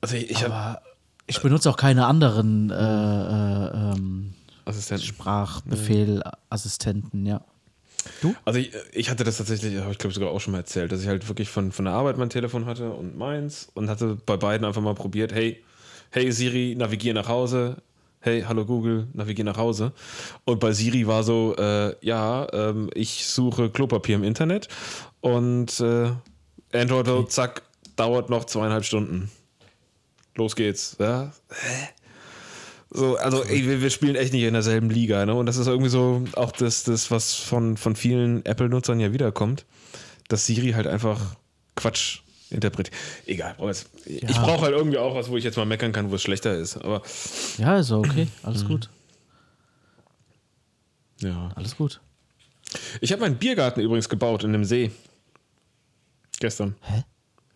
Also ich, ich habe ich benutze auch keine anderen äh, äh, ähm, Assistenten. Sprachbefehlassistenten, ja. Du? Also ich, ich hatte das tatsächlich, habe ich glaube sogar auch schon mal erzählt, dass ich halt wirklich von, von der Arbeit mein Telefon hatte und meins und hatte bei beiden einfach mal probiert, hey, hey Siri, navigier nach Hause. Hey, hallo Google, navigier nach Hause. Und bei Siri war so, äh, ja, ähm, ich suche Klopapier im Internet und äh, Android, okay. zack, dauert noch zweieinhalb Stunden. Los geht's. Ja? Hä? So, also ey, wir, wir, spielen echt nicht in derselben Liga, ne? Und das ist irgendwie so auch das, das was von, von vielen Apple-Nutzern ja wiederkommt, dass Siri halt einfach Quatsch interpretiert. Egal, ja. ich brauche halt irgendwie auch was, wo ich jetzt mal meckern kann, wo es schlechter ist. Aber ja, ist okay, alles gut. Ja. Alles gut. Ich habe meinen Biergarten übrigens gebaut in dem See. Gestern. Hä?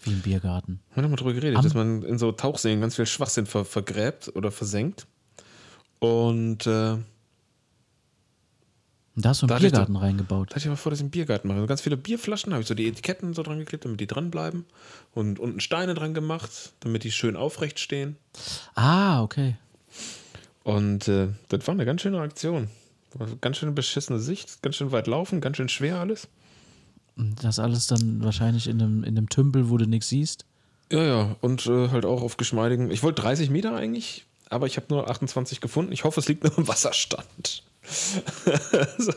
Wie ein Biergarten? Wir haben mal drüber geredet, Am dass man in so Tauchseen ganz viel Schwachsinn ver vergräbt oder versenkt. Und äh, da hast du einen Biergarten da, reingebaut. Da hatte ich mal vor, dass ich einen Biergarten mache. Also ganz viele Bierflaschen, habe ich so die Etiketten so dran geklebt, damit die dranbleiben. Und unten Steine dran gemacht, damit die schön aufrecht stehen. Ah, okay. Und äh, das war eine ganz schöne Aktion. Ganz schön beschissene Sicht, ganz schön weit laufen, ganz schön schwer alles. Und das alles dann wahrscheinlich in einem, in einem Tümpel, wo du nichts siehst? Ja, ja. Und äh, halt auch auf geschmeidigen. Ich wollte 30 Meter eigentlich aber ich habe nur 28 gefunden. Ich hoffe, es liegt nur im Wasserstand. so.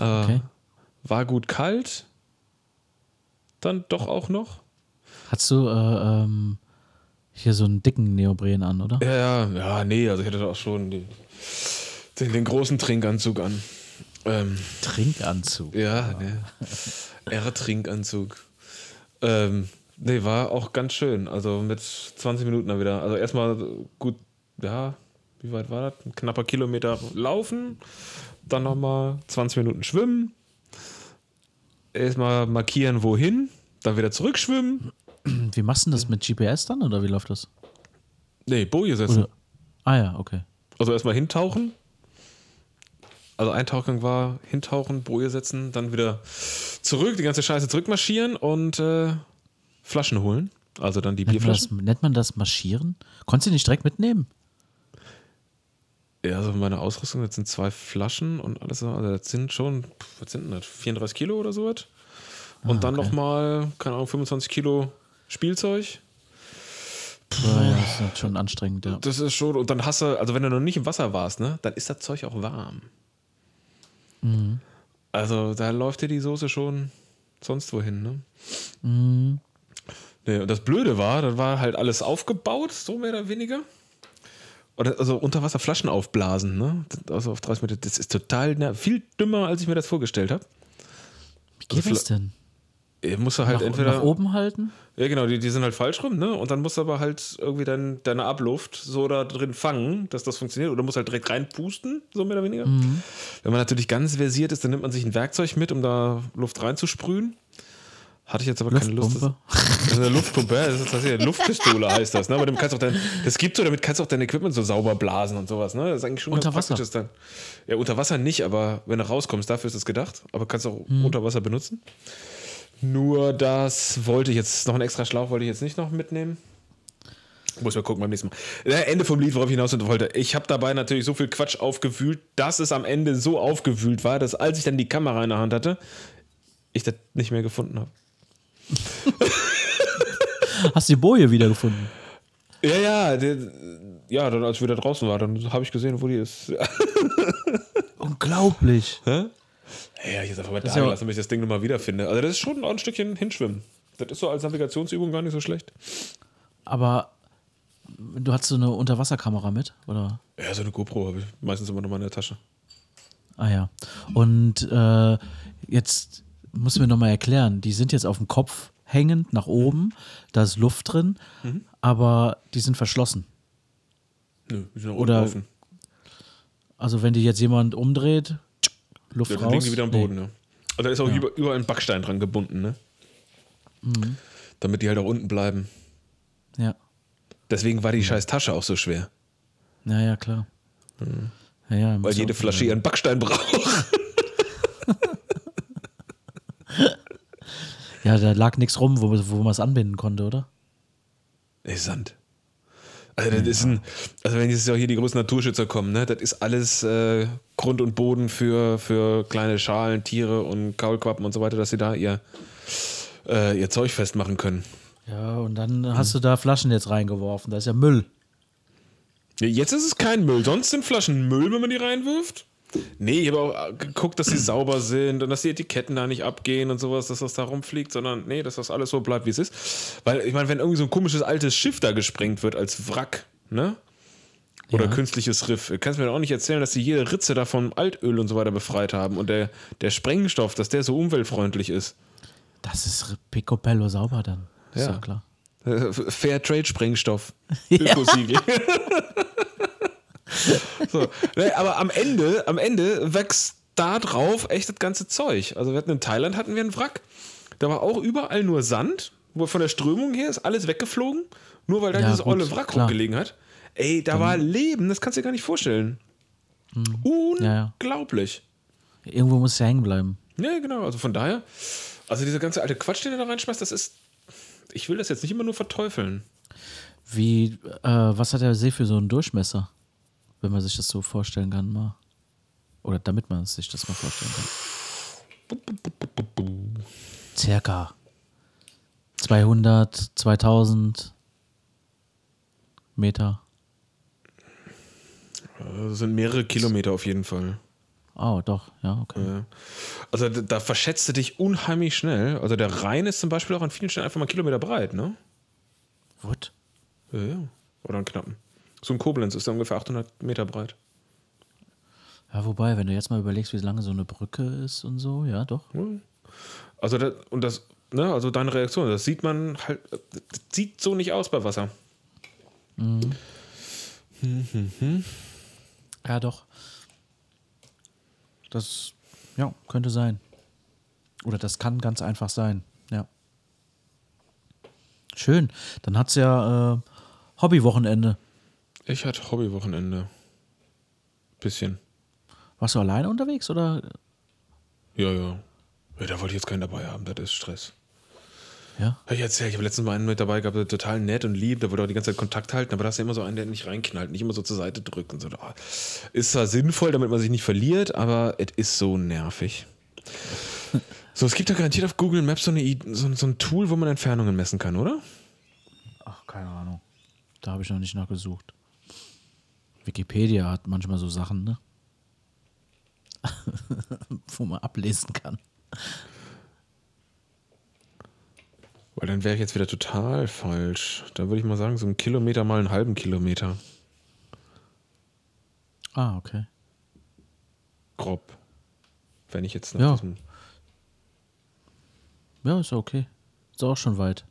äh, okay. War gut kalt. Dann doch auch noch. Hast du äh, ähm, hier so einen dicken Neopren an, oder? Ja, ja, ja, nee, also ich hatte auch schon die, den, den, großen Trinkanzug an. Ähm, Trinkanzug? Ja, ne. R-Trinkanzug. Ähm, nee, war auch ganz schön. Also mit 20 Minuten dann wieder. Also erstmal gut ja, wie weit war das? Ein knapper Kilometer laufen, dann nochmal 20 Minuten schwimmen, erstmal markieren, wohin, dann wieder zurückschwimmen. Wie machst du das mit GPS dann oder wie läuft das? Nee, Boje setzen. Oder? Ah ja, okay. Also erstmal hintauchen. Also Eintauchgang war hintauchen, Boje setzen, dann wieder zurück, die ganze Scheiße zurückmarschieren und äh, Flaschen holen. Also dann die nennt Bierflaschen. Man das, nennt man das Marschieren? Konntest du nicht direkt mitnehmen? Ja, also meine Ausrüstung, das sind zwei Flaschen und alles, also das sind schon, was sind denn das, 34 Kilo oder sowas? Und ah, dann okay. nochmal, keine Ahnung, 25 Kilo Spielzeug. Ja, ja, das ist schon anstrengend, ja. Das ist schon, und dann hast du, also wenn du noch nicht im Wasser warst, ne, dann ist das Zeug auch warm. Mhm. Also da läuft dir die Soße schon sonst wohin, ne? Mhm. Nee, und das Blöde war, das war halt alles aufgebaut, so mehr oder weniger. Oder also unter Wasser Flaschen aufblasen, ne? Also auf 30 Meter. Das ist total na, viel dümmer, als ich mir das vorgestellt habe. Wie geht also, das denn? Musst du halt nach, entweder. Nach oben halten? Ja, genau, die, die sind halt falsch rum, ne? Und dann musst du aber halt irgendwie dein, deine Abluft so da drin fangen, dass das funktioniert. Oder musst halt direkt reinpusten, so mehr oder weniger. Mhm. Wenn man natürlich ganz versiert ist, dann nimmt man sich ein Werkzeug mit, um da Luft reinzusprühen. Hatte ich jetzt aber keine Lust. Das, das ist eine Luftpumpe, das ist eine Luftpistole heißt das. Ne? Aber damit kannst auch dein, das gibt so, damit kannst du auch dein Equipment so sauber blasen und sowas. Ne? Das ist eigentlich schon unter Wasser. Dann. Ja, unter Wasser nicht, aber wenn du rauskommst, dafür ist es gedacht. Aber kannst du auch hm. unter Wasser benutzen. Nur das wollte ich jetzt, noch einen extra Schlauch wollte ich jetzt nicht noch mitnehmen. Muss mal gucken beim nächsten Mal. Ende vom Lied, worauf ich hinaus wollte. Ich habe dabei natürlich so viel Quatsch aufgewühlt, dass es am Ende so aufgewühlt war, dass als ich dann die Kamera in der Hand hatte, ich das nicht mehr gefunden habe. Hast du die Boje wiedergefunden? Ja, ja, der, ja, dann als ich wieder draußen war, dann habe ich gesehen, wo die ist. Unglaublich. Hä? Ja, ich jetzt einfach mal da ja lassen, damit ich das Ding nochmal wiederfinde. Also das ist schon ein Stückchen hinschwimmen. Das ist so als Navigationsübung gar nicht so schlecht. Aber du hast so eine Unterwasserkamera mit, oder? Ja, so eine GoPro habe ich meistens immer noch mal in der Tasche. Ah ja. Und äh, jetzt muss mir nochmal erklären, die sind jetzt auf dem Kopf hängend nach oben, da ist Luft drin, mhm. aber die sind verschlossen. Nö, die sind auch Oder, offen. Also wenn die jetzt jemand umdreht, Luft ja, dann raus. liegen die wieder am Boden, nee. ne? Also da ist auch ja. überall ein Backstein dran gebunden, ne? Mhm. Damit die halt auch unten bleiben. Ja. Deswegen war die scheiß Tasche auch so schwer. Ja, ja, klar. Mhm. Ja, ja, Weil jede Flasche ihren Backstein braucht. Ja, da lag nichts rum, wo, wo man es anbinden konnte, oder? Ey, Sand. Also, das ist ein, also wenn jetzt ja hier die großen Naturschützer kommen, ne, das ist alles äh, Grund und Boden für, für kleine Schalen, Tiere und Kaulquappen und so weiter, dass sie da ihr, äh, ihr Zeug festmachen können. Ja, und dann hast du da Flaschen jetzt reingeworfen. Das ist ja Müll. Jetzt ist es kein Müll. Sonst sind Flaschen Müll, wenn man die reinwirft. Nee, ich habe auch geguckt, dass sie sauber sind und dass die Etiketten da nicht abgehen und sowas, dass das da rumfliegt, sondern nee, dass das alles so bleibt, wie es ist. Weil, ich meine, wenn irgendwie so ein komisches altes Schiff da gesprengt wird als Wrack, ne? Oder Ja. künstliches Riff, kannst du mir doch auch nicht erzählen, dass sie jede Ritze da vom Altöl und so weiter befreit haben und der, der Sprengstoff, dass der so umweltfreundlich ist. Das ist Picobello sauber dann. Ist Ja. klar. Äh, Fair Trade Sprengstoff. Ökosiegel. so. Nee, aber am Ende, am Ende wächst da drauf echt das ganze Zeug. Also wir hatten in Thailand hatten wir einen Wrack. Da war auch überall nur Sand, wo von der Strömung her ist alles weggeflogen, nur weil da Ja, dieses gut, olle Wrack rumgelegen hat. Ey, da war Leben, das kannst du dir gar nicht vorstellen. Ja, ja. Unglaublich. Irgendwo muss es ja hängen bleiben. Ja, genau. Also von daher, also dieser ganze alte Quatsch, den er da reinschmeißt, das ist. Ich will das jetzt nicht immer nur verteufeln. Wie, äh, was hat der See für so einen Durchmesser? Wenn man sich das so vorstellen kann, mal. Oder damit man sich das mal vorstellen kann. Circa 200, 2000 Meter. Das sind mehrere Kilometer auf jeden Fall. Oh, doch, ja, okay. Also da, da verschätzt du dich unheimlich schnell. Also der Rhein ist zum Beispiel auch an vielen Stellen einfach mal Kilometer breit, ne? What? Ja, ja. Oder einen knappen. So ein Koblenz ist ungefähr 800 Meter breit. Ja, wobei, wenn du jetzt mal überlegst, wie lange so eine Brücke ist und so, ja, doch. Also das, und das, ne, also deine Reaktion, das sieht man halt, das sieht so nicht aus bei Wasser. Ja, doch. Das, ja, könnte sein. Oder das kann ganz einfach sein, ja. Schön. Dann hat's ja äh, Hobbywochenende. Ich hatte Hobbywochenende. Bisschen. Warst du alleine unterwegs oder? Ja, ja. ja. Da wollte ich jetzt keinen dabei haben, das ist Stress. Ja. Hab ich erzählt, ich habe letztens mal einen mit dabei gehabt, der total nett und lieb, der wollte auch die ganze Zeit Kontakt halten, aber da ist ja immer so einen, der nicht reinknallt, nicht immer so zur Seite drückt und so. Ah, Ist zwar sinnvoll, damit man sich nicht verliert, aber es ist so nervig. So, es gibt ja garantiert auf Google Maps so, eine, so, so ein Tool, wo man Entfernungen messen kann, oder? Ach, keine Ahnung. Da habe ich noch nicht nachgesucht. Wikipedia hat manchmal so Sachen, ne? Wo man ablesen kann. Weil dann wäre ich jetzt wieder total falsch. Da würde ich mal sagen, so ein Kilometer mal einen halben Kilometer. Ah, okay. Grob. Wenn ich jetzt nach Ja. diesem. Ja, ist okay. Ist auch schon weit.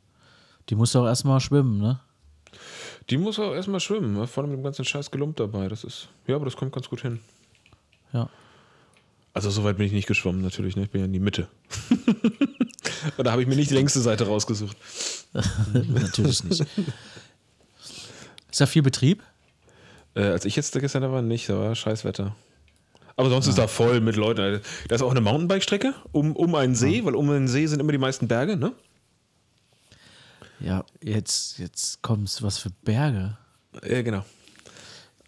Die muss auch erstmal schwimmen, ne? Die muss auch erstmal schwimmen, ne? vorne mit dem ganzen Scheiß Gelump dabei. Das ist. Ja, aber das kommt ganz gut hin. Ja. Also so weit bin ich nicht geschwommen, natürlich. Ne? Ich bin ja in die Mitte. Und da habe ich mir nicht die längste Seite rausgesucht. Natürlich nicht. Ist da viel Betrieb? Äh, als ich jetzt gestern da war, nicht. Da war scheiß Wetter. Aber sonst ist da voll mit Leuten. Da ist auch eine Mountainbike-Strecke um, um einen See, weil um einen See sind immer die meisten Berge, ne? Ja, jetzt, jetzt kommt's. Was für Berge? Ja, genau.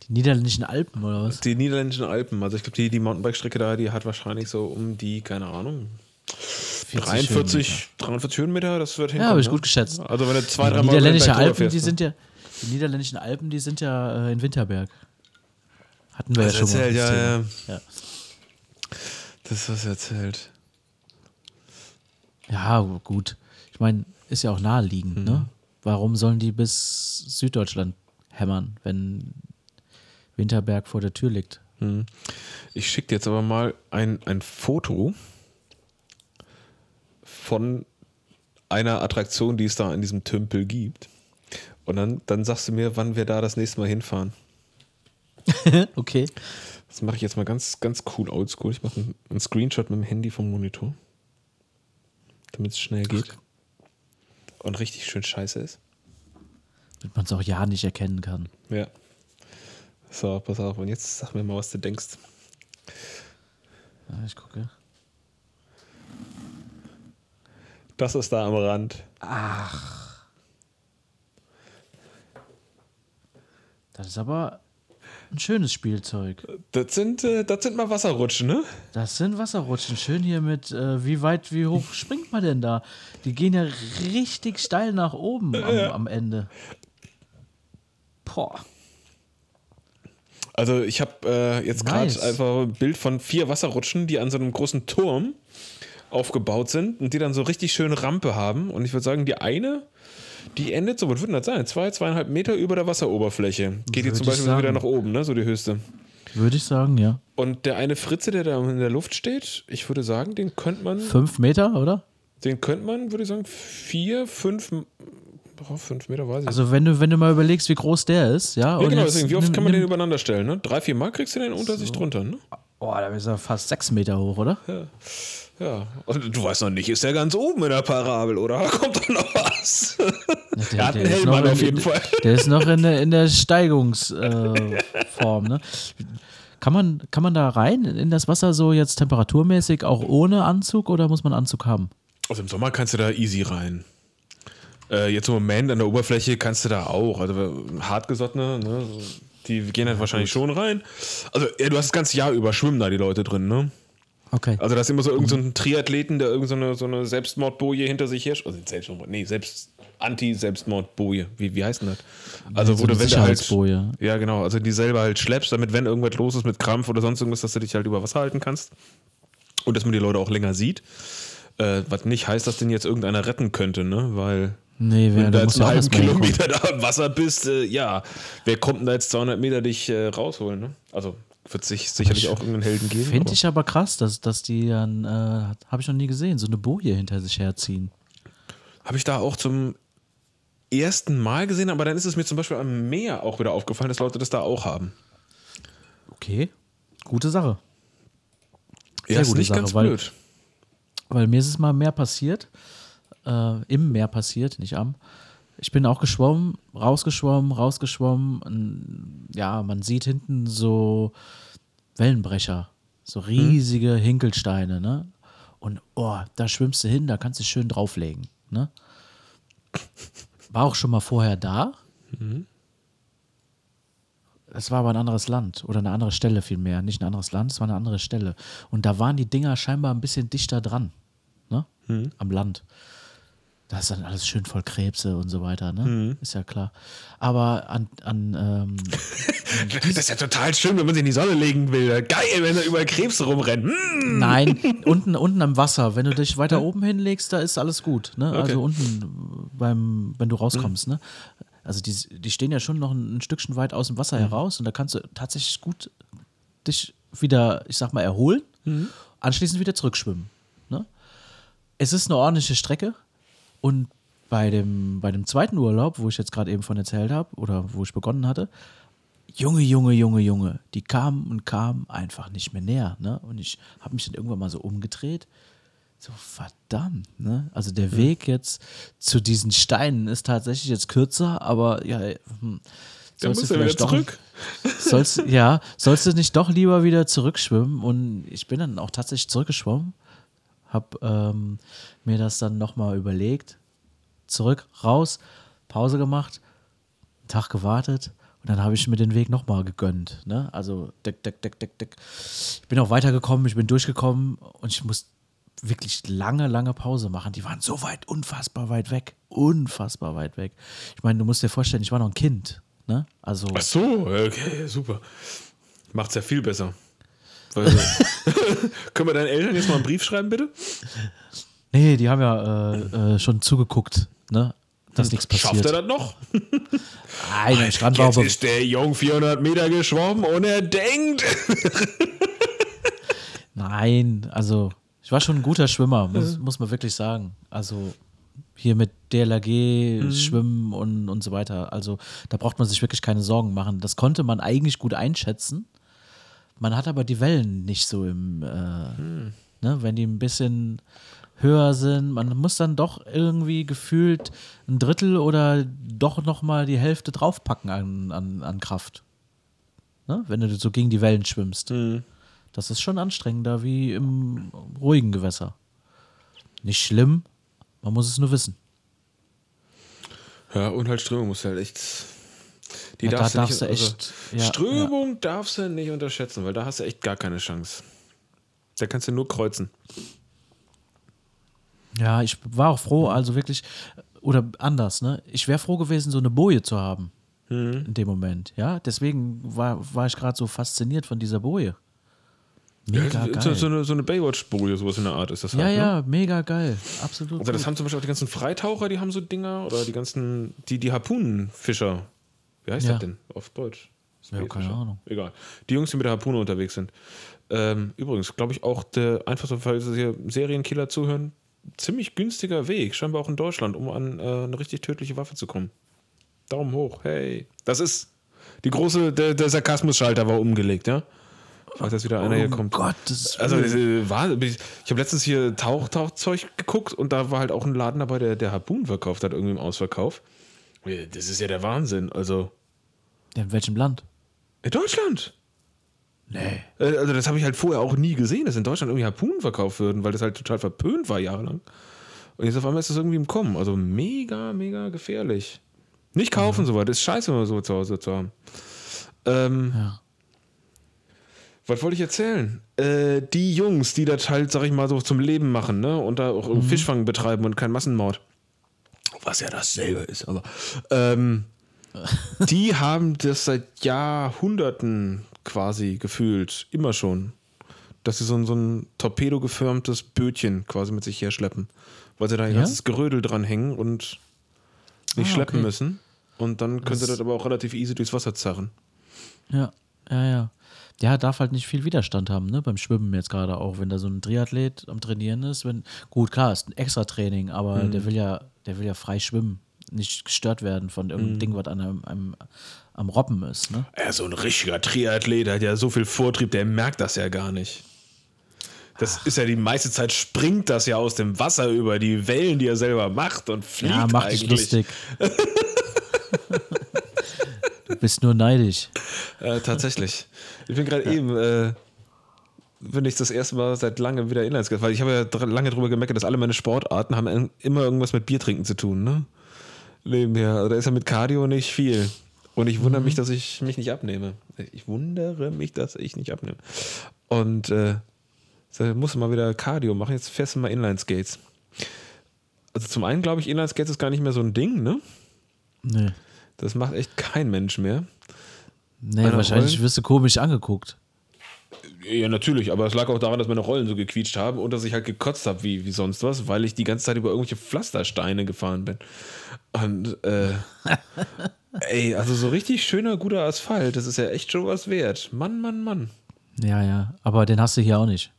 Die niederländischen Alpen oder was? Die niederländischen Alpen. Also ich glaube, die, die Mountainbike-Strecke da, die hat wahrscheinlich so um die, keine Ahnung, 43, 43 Höhenmeter, das wird hinkommen. Ja, habe ich ne? gut geschätzt. Also wenn du zwei, Die drei Mal niederländische Alpen, die fährst, ne? sind ja, die niederländischen Alpen, die sind ja äh, in Winterberg. Hatten wir Das ja schon mal. erzählt, das ja, Thema. ja. Das du erzählt. Ja, gut. Ich meine, ist ja auch naheliegend, Mhm. ne? Warum sollen die bis Süddeutschland hämmern, wenn Winterberg vor der Tür liegt? Hm. Ich schicke dir jetzt aber mal ein, ein Foto von einer Attraktion, die es da in diesem Tümpel gibt. Und dann, dann sagst du mir, wann wir da das nächste Mal hinfahren. okay. Das mache ich jetzt mal ganz, ganz cool oldschool. Ich mache einen, einen Screenshot mit dem Handy vom Monitor. Damit es schnell geht. Und richtig schön scheiße ist. Damit man es auch ja nicht erkennen kann. Ja. So, pass auf. Und jetzt sag mir mal, was du denkst. Ja, ich gucke. Das ist da am Rand. Das ist aber ein schönes Spielzeug. Das sind, äh, das sind mal Wasserrutschen, ne? Das sind Wasserrutschen. Schön hier mit, äh, wie weit, wie hoch springt man denn da? Die gehen ja richtig steil nach oben am, am Ende. Boah. Also ich habe äh, jetzt gerade Nice. einfach ein Bild von vier Wasserrutschen, die an so einem großen Turm aufgebaut sind und die dann so richtig schöne Rampe haben. Und ich würde sagen, die eine, die endet so, was würde das sein? Zwei, zweieinhalb Meter über der Wasseroberfläche. Geht die zum Beispiel sagen. wieder nach oben, ne? So die höchste. Würde ich sagen, ja. Und der eine Fritze, der da in der Luft steht, ich würde sagen, den könnte man, Fünf Meter, oder? den könnte man, würde ich sagen, vier, fünf, oh, fünf Meter weiß ich. Also wenn du, wenn du mal überlegst, wie groß der ist, ja. ja, und genau, deswegen, wie oft nimm- kann man den nimm- übereinander stellen, ne? Drei, vier Mal kriegst du den unter sich drunter, ne? Oh, da ist er fast sechs Meter hoch, oder? Ja. Und du weißt noch nicht, ist der ganz oben in der Parabel, oder? Kommt da noch was? Der, Er hat einen ist Helm noch an, in- auf jeden Fall. Der ist noch in der, in der Steigungsform, äh, ne? Kann man, kann man da rein in das Wasser so jetzt temperaturmäßig auch ohne Anzug oder muss man Anzug haben? Also im Sommer kannst du da easy rein. Äh, jetzt im Moment an der Oberfläche kannst du da auch. Also hartgesottene, ne, die gehen halt wahrscheinlich schon rein. Also ja, du hast das ganze Jahr über schwimmen da die Leute drin, ne? Okay. Also da ist immer so irgendein so ein Triathleten, der irgendeine so eine Selbstmordboje hinter sich her, also Selbstmord, nee, selbst Anti-Selbstmordboje. Wie, wie heißt denn das? Also so wo du, wenn du halt, ja genau, also die selber halt schleppst, damit wenn irgendwas los ist mit Krampf oder sonst irgendwas, dass du dich halt über Wasser halten kannst und dass man die Leute auch länger sieht. Äh, was nicht heißt, dass den jetzt irgendeiner retten könnte, ne? Weil Nee, wer, wenn du da jetzt einen halben. Kilometer da im Wasser bist, äh, ja, wer kommt denn da jetzt 200 Meter dich äh, rausholen, ne? Also wird sich sicherlich auch irgendeinen Helden geben. Finde ich aber krass, dass, dass die dann, äh, habe ich noch nie gesehen, so eine Boje hinter sich herziehen. Habe ich da auch zum ersten Mal gesehen, aber dann ist es mir zum Beispiel am Meer auch wieder aufgefallen, dass Leute das da auch haben. Okay, gute Sache. Ja, Sehr ist gute nicht Sache, ganz weil- blöd. Weil mir ist es mal mehr passiert, äh, im Meer passiert, nicht am. Ich bin auch geschwommen, rausgeschwommen, rausgeschwommen. Ja, man sieht hinten so Wellenbrecher, so riesige Hinkelsteine, ne? Und oh, da schwimmst du hin, da kannst du schön drauflegen, ne? War auch schon mal vorher da. Es war aber ein anderes Land oder eine andere Stelle vielmehr. Nicht ein anderes Land, es war eine andere Stelle. Und da waren die Dinger scheinbar ein bisschen dichter dran, ne? Am Land. Da ist dann alles schön voll Krebse und so weiter, ne? Ist ja klar. Aber an, an ähm, Das ist ja total schön, wenn man sich in die Sonne legen will. Geil, wenn er über Krebs rumrennt. Hm. Nein, unten, unten am Wasser. Wenn du dich weiter oben hinlegst, da ist alles gut. Ne? Also unten beim, wenn du rauskommst, ne? Also die, die stehen ja schon noch ein, ein Stückchen weit aus dem Wasser heraus und da kannst du tatsächlich gut dich wieder, ich sag mal, erholen, anschließend wieder zurückschwimmen. Ne? Es ist eine ordentliche Strecke und bei dem, bei dem zweiten Urlaub, wo ich jetzt gerade eben von erzählt habe oder wo ich begonnen hatte, Junge, Junge, Junge, Junge, die kamen und kamen einfach nicht mehr näher. Ne? Und ich habe mich dann irgendwann mal so umgedreht. So, verdammt, ne? Also der Weg jetzt zu diesen Steinen ist tatsächlich jetzt kürzer, aber ja, hm, sollst du vielleicht doch, zurück. sollst, ja, sollst du nicht doch lieber wieder zurückschwimmen? Und ich bin dann auch tatsächlich zurückgeschwommen, habe ähm, mir das dann nochmal überlegt, zurück, raus, Pause gemacht, einen Tag gewartet und dann habe ich mir den Weg nochmal gegönnt. Ne? Also, deck, deck, deck, deck, deck. Ich bin auch weitergekommen, ich bin durchgekommen und ich muss wirklich lange, lange Pause machen. Die waren so weit, unfassbar weit weg. Unfassbar weit weg. Ich meine, du musst dir vorstellen, ich war noch ein Kind. Ne? Also, Ach so, okay, super. Macht's ja viel besser. Weil, können wir deinen Eltern jetzt mal einen Brief schreiben, bitte? nee, die haben ja äh, äh, schon zugeguckt, ne? dass nichts Schafft passiert. er das noch? Nein, am Strand war Jetzt ist der Jung 400 Meter geschwommen und er denkt. Nein, also ich war schon ein guter Schwimmer, muss, muss man wirklich sagen. Also hier mit DLRG, Schwimmen und, und so weiter. Also da braucht man sich wirklich keine Sorgen machen. Das konnte man eigentlich gut einschätzen. Man hat aber die Wellen nicht so im, äh, ne, wenn die ein bisschen höher sind. Man muss dann doch irgendwie gefühlt ein Drittel oder doch nochmal die Hälfte draufpacken an, an, an Kraft. Ne? Wenn du so gegen die Wellen schwimmst. Das ist schon anstrengender wie im ruhigen Gewässer. Nicht schlimm, man muss es nur wissen. Ja, und halt Strömung muss halt echt. Die Ja, da darfst, darfst du du nicht, echt- also ja, Strömung darfst du nicht unterschätzen, weil da hast du echt gar keine Chance. Da kannst du nur kreuzen. Ja, ich war auch froh, also wirklich, oder anders, ne? Ich wäre froh gewesen, so eine Boje zu haben Mhm. in dem Moment, ja? Deswegen war, war ich gerade so fasziniert von dieser Boje. Ja, Mega so, geil. so eine, so eine Baywatch-Boje, sowas in der Art ist das ja, halt. Ne? ja, mega geil. Absolut. Also das gut. haben zum Beispiel auch die ganzen Freitaucher, die haben so Dinger oder die ganzen, die, die Harpunenfischer. Wie heißt Ja. das denn auf Deutsch? Ja, keine Speerfischer. Ahnung. Egal. Die Jungs, die mit der Harpune unterwegs sind. Ähm, übrigens, glaube ich, auch der einfachste Fall, dass hier Serienkiller zuhören, ziemlich günstiger Weg, scheinbar auch in Deutschland, um an äh, eine richtig tödliche Waffe zu kommen. Daumen hoch, hey. Das ist die große, der, der Sarkasmus-Schalter war umgelegt, ja? Ich weiß, dass wieder einer hier Oh kommt. Gottes Also Willen. äh, war, ich habe letztens hier Tauch, Tauchzeug geguckt und da war halt auch ein Laden dabei, der, der Harpunen verkauft hat, irgendwie im Ausverkauf. Äh, Das ist ja der Wahnsinn. Also In welchem Land? in Deutschland. Nee. Äh, Also das habe ich halt vorher auch nie gesehen, dass in Deutschland irgendwie Harpunen verkauft würden, weil das halt total verpönt war jahrelang. Und jetzt auf einmal ist das irgendwie im Kommen. Also mega, mega gefährlich. Nicht kaufen sowas, das ist scheiße, immer so zu Hause zu haben. Ähm, Ja. Was wollte ich erzählen? Äh, die Jungs, die das halt, sag ich mal, so zum Leben machen, ne? Und da auch Mhm. Fischfang betreiben und kein Massenmord. Was ja dasselbe ist, aber. Ähm, die haben das seit Jahrhunderten quasi gefühlt, immer schon. Dass sie so ein, so ein torpedogeförmtes Bötchen quasi mit sich herschleppen. Weil sie da ein Ja? ganzes Gerödel dranhängen und nicht Ah, schleppen okay. müssen. Und dann könnte Das- das aber auch relativ easy durchs Wasser zerren. Ja, ja, ja. Ja, darf halt nicht viel Widerstand haben, ne? Beim Schwimmen jetzt gerade auch, wenn da so ein Triathlet am Trainieren ist, wenn, gut, klar, ist ein extra Training, aber Mhm. der will ja, der will ja frei schwimmen, nicht gestört werden von irgendeinem Mhm. Ding, was an einem, einem, am Robben ist, ne? Ja, so ein richtiger Triathlet der hat ja so viel Vortrieb, der merkt das ja gar nicht. Das ist ja die meiste Zeit springt das ja aus dem Wasser über die Wellen, die er selber macht und fliegt Ja, mach eigentlich. lustig. du bist nur neidisch. Äh, tatsächlich. Ich bin gerade eben, äh, bin ich das erste Mal seit langem wieder Inlineskaten, weil ich habe ja lange drüber gemeckert, dass alle meine Sportarten haben immer irgendwas mit Biertrinken zu tun, ne? Nebenher. Also da ist ja mit Cardio nicht viel. Und ich wundere mich, dass ich mich nicht abnehme. Ich wundere mich, dass ich nicht abnehme. Und äh, musst du mal wieder Cardio machen. Jetzt fährst du mal Inline-Skates. Also zum einen glaube ich, Inline-Skates ist gar nicht mehr so ein Ding, ne? Nee. Das macht echt kein Mensch mehr. Nee, Einer wahrscheinlich Rollen? wirst du komisch angeguckt. Ja, natürlich, aber es lag auch daran, dass meine Rollen so gequietscht haben und dass ich halt gekotzt habe wie, wie sonst was, weil ich die ganze Zeit über irgendwelche Pflastersteine gefahren bin. Und, äh, ey, also so richtig schöner, guter Asphalt, das ist ja echt schon was wert. Mann, Mann, Mann. Ja, ja. Aber den hast du hier auch nicht.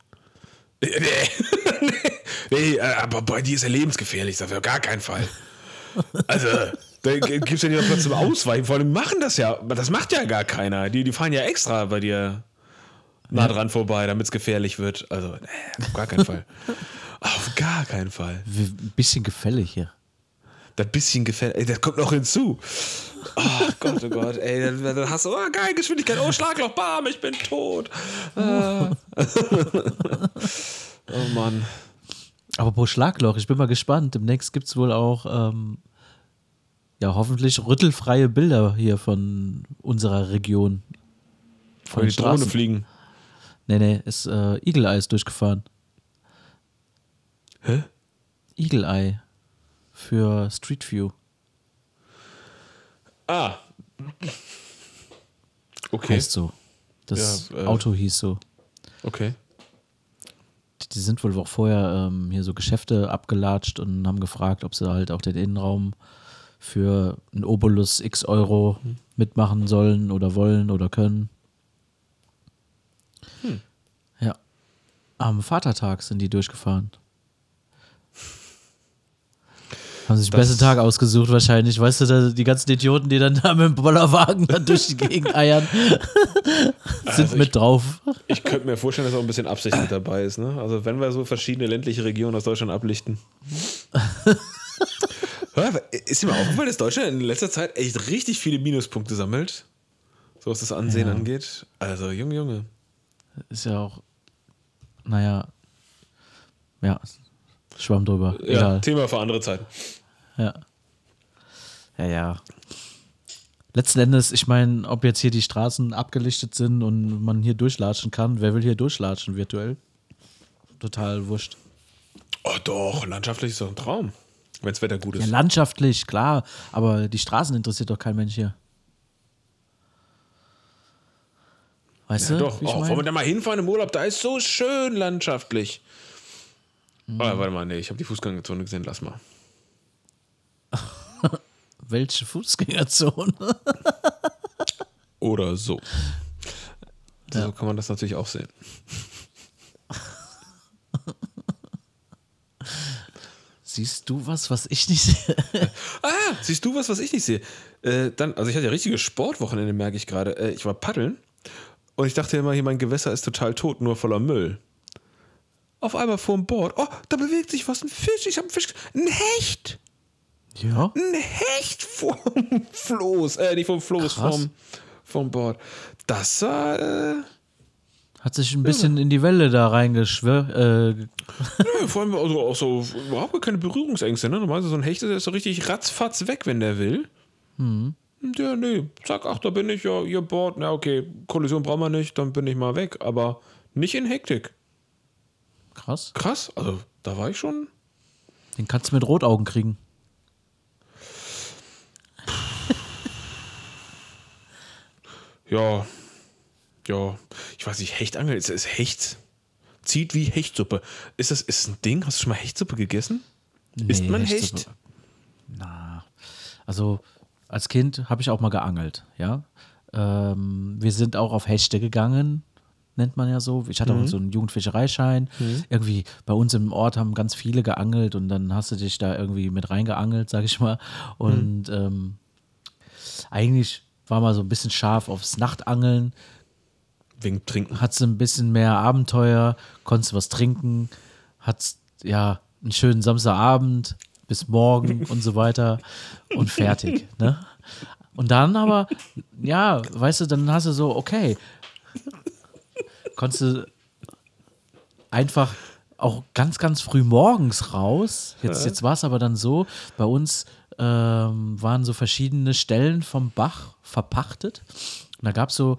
Nee, nee, äh, aber bei dir ist er lebensgefährlich, das auf gar keinen Fall. Also, da gibt es ja nicht noch Platz zum Ausweichen. Vor allem machen das ja, das macht ja gar keiner. Die, die fahren ja extra bei dir nah dran vorbei, damit es gefährlich wird. Also, nee, auf gar keinen Fall. Auf gar keinen Fall. Ein bisschen gefällig hier. Das bisschen gefällt, ey, das kommt noch hinzu. Oh Gott, oh Gott, ey, dann, dann hast du, oh geil, Geschwindigkeit, oh Schlagloch, bam, ich bin tot. Ah. oh Mann. Aber pro Schlagloch, ich bin mal gespannt. Demnächst gibt es wohl auch, ähm, ja, hoffentlich rüttelfreie Bilder hier von unserer Region. Von den die Drohne fliegen. Nee, nee, ist äh, Eagle Eye ist durchgefahren. Hä? Eagle Eye für Street View. Ah. Okay. Heißt so. Das Ja, äh, Auto hieß so. Okay. Die- Die sind wohl auch vorher ähm, hier so Geschäfte abgelatscht und haben gefragt, ob sie halt auch den Innenraum für einen Obolus x Euro mitmachen sollen oder wollen oder können. Am Vatertag sind die durchgefahren. Haben sich den besten Tag ausgesucht wahrscheinlich. Weißt du, da, die ganzen Idioten, die dann da mit dem Bollerwagen dann durch die Gegend eiern, sind Also mit ich- drauf. Ich könnte mir vorstellen, dass auch ein bisschen Absicht mit dabei ist. Ne? Also wenn wir so verschiedene ländliche Regionen aus Deutschland ablichten. Hör, ist dir mal aufgefallen, dass Deutschland in letzter Zeit echt richtig viele Minuspunkte sammelt? So was das Ansehen Ja. angeht. Also, Junge, Junge. Ist ja auch, naja, ja, schwamm drüber. Ja, Egal. Thema für andere Zeiten. Ja. Ja, ja. letzten Endes, ich meine, ob jetzt hier die Straßen abgelichtet sind und man hier durchlatschen kann, wer will hier durchlatschen virtuell? Total wurscht. Oh doch, landschaftlich ist doch ein Traum. Wenn das Wetter gut ist. Ja, landschaftlich, klar, aber die Straßen interessiert doch kein Mensch hier. Weißt ja, du? doch. Oh, wollen wir da mal hinfahren im Urlaub? Da ist so schön landschaftlich. Oh, warte mal, nee, ich habe die Fußgängerzone gesehen. Lass mal. Welche Fußgängerzone? Oder so. So kann man das natürlich auch sehen. Siehst du was, was ich nicht sehe? Ah, siehst du was, was ich nicht sehe? Äh, dann, also ich hatte ja richtiges Sportwochenende, merke ich gerade. Äh, ich war paddeln und ich dachte immer, hier mein Gewässer ist total tot, nur voller Müll. Auf einmal vorm Board, oh, da bewegt sich was, ein Fisch, ich habe einen Fisch, ein Hecht, Ja. ein Hecht vom Floß, äh, nicht vom Floß, Krass. vom, vom Board. Das war, äh, Hat sich ein bisschen in die Welle da reingeschwirrt. Äh, ja, vor allem also auch so überhaupt keine Berührungsängste, ne? Normalerweise so ein Hecht ist so richtig ratzfatz weg, wenn der will. Mhm. Ja, nee, zack, ach, da bin ich, ja, ihr Board, na okay, Kollision brauchen wir nicht, dann bin ich mal weg, aber nicht in Hektik. krass. Krass, also da war ich schon. Den kannst du mit Rotaugen kriegen. Ja, ja, ich weiß nicht, Hechtangeln, ist, ist Hecht, zieht wie Hechtsuppe. Ist das ist ein Ding? Hast du schon mal Hechtsuppe gegessen? Isst Nee, man Hechtsuppe. Hecht? Na, also als Kind habe ich auch mal geangelt, ja. Ähm, wir sind auch auf Hechte gegangen, nennt man ja so. Ich hatte auch so einen Jugendfischereischein. Irgendwie bei uns im Ort haben ganz viele geangelt und dann hast du dich da irgendwie mit reingeangelt, sag ich mal. Und ähm, eigentlich war mal so ein bisschen scharf aufs Nachtangeln, Wegen Trinken. hattest ein bisschen mehr Abenteuer, konntest was trinken, hattest ja einen schönen Samstagabend bis morgen und so weiter und fertig. Ne? Und dann aber, ja, weißt du, dann hast du so, okay, konntest du einfach auch ganz, ganz früh morgens raus. Jetzt, jetzt war es aber dann so, bei uns ähm, waren so verschiedene Stellen vom Bach verpachtet. Und da gab es so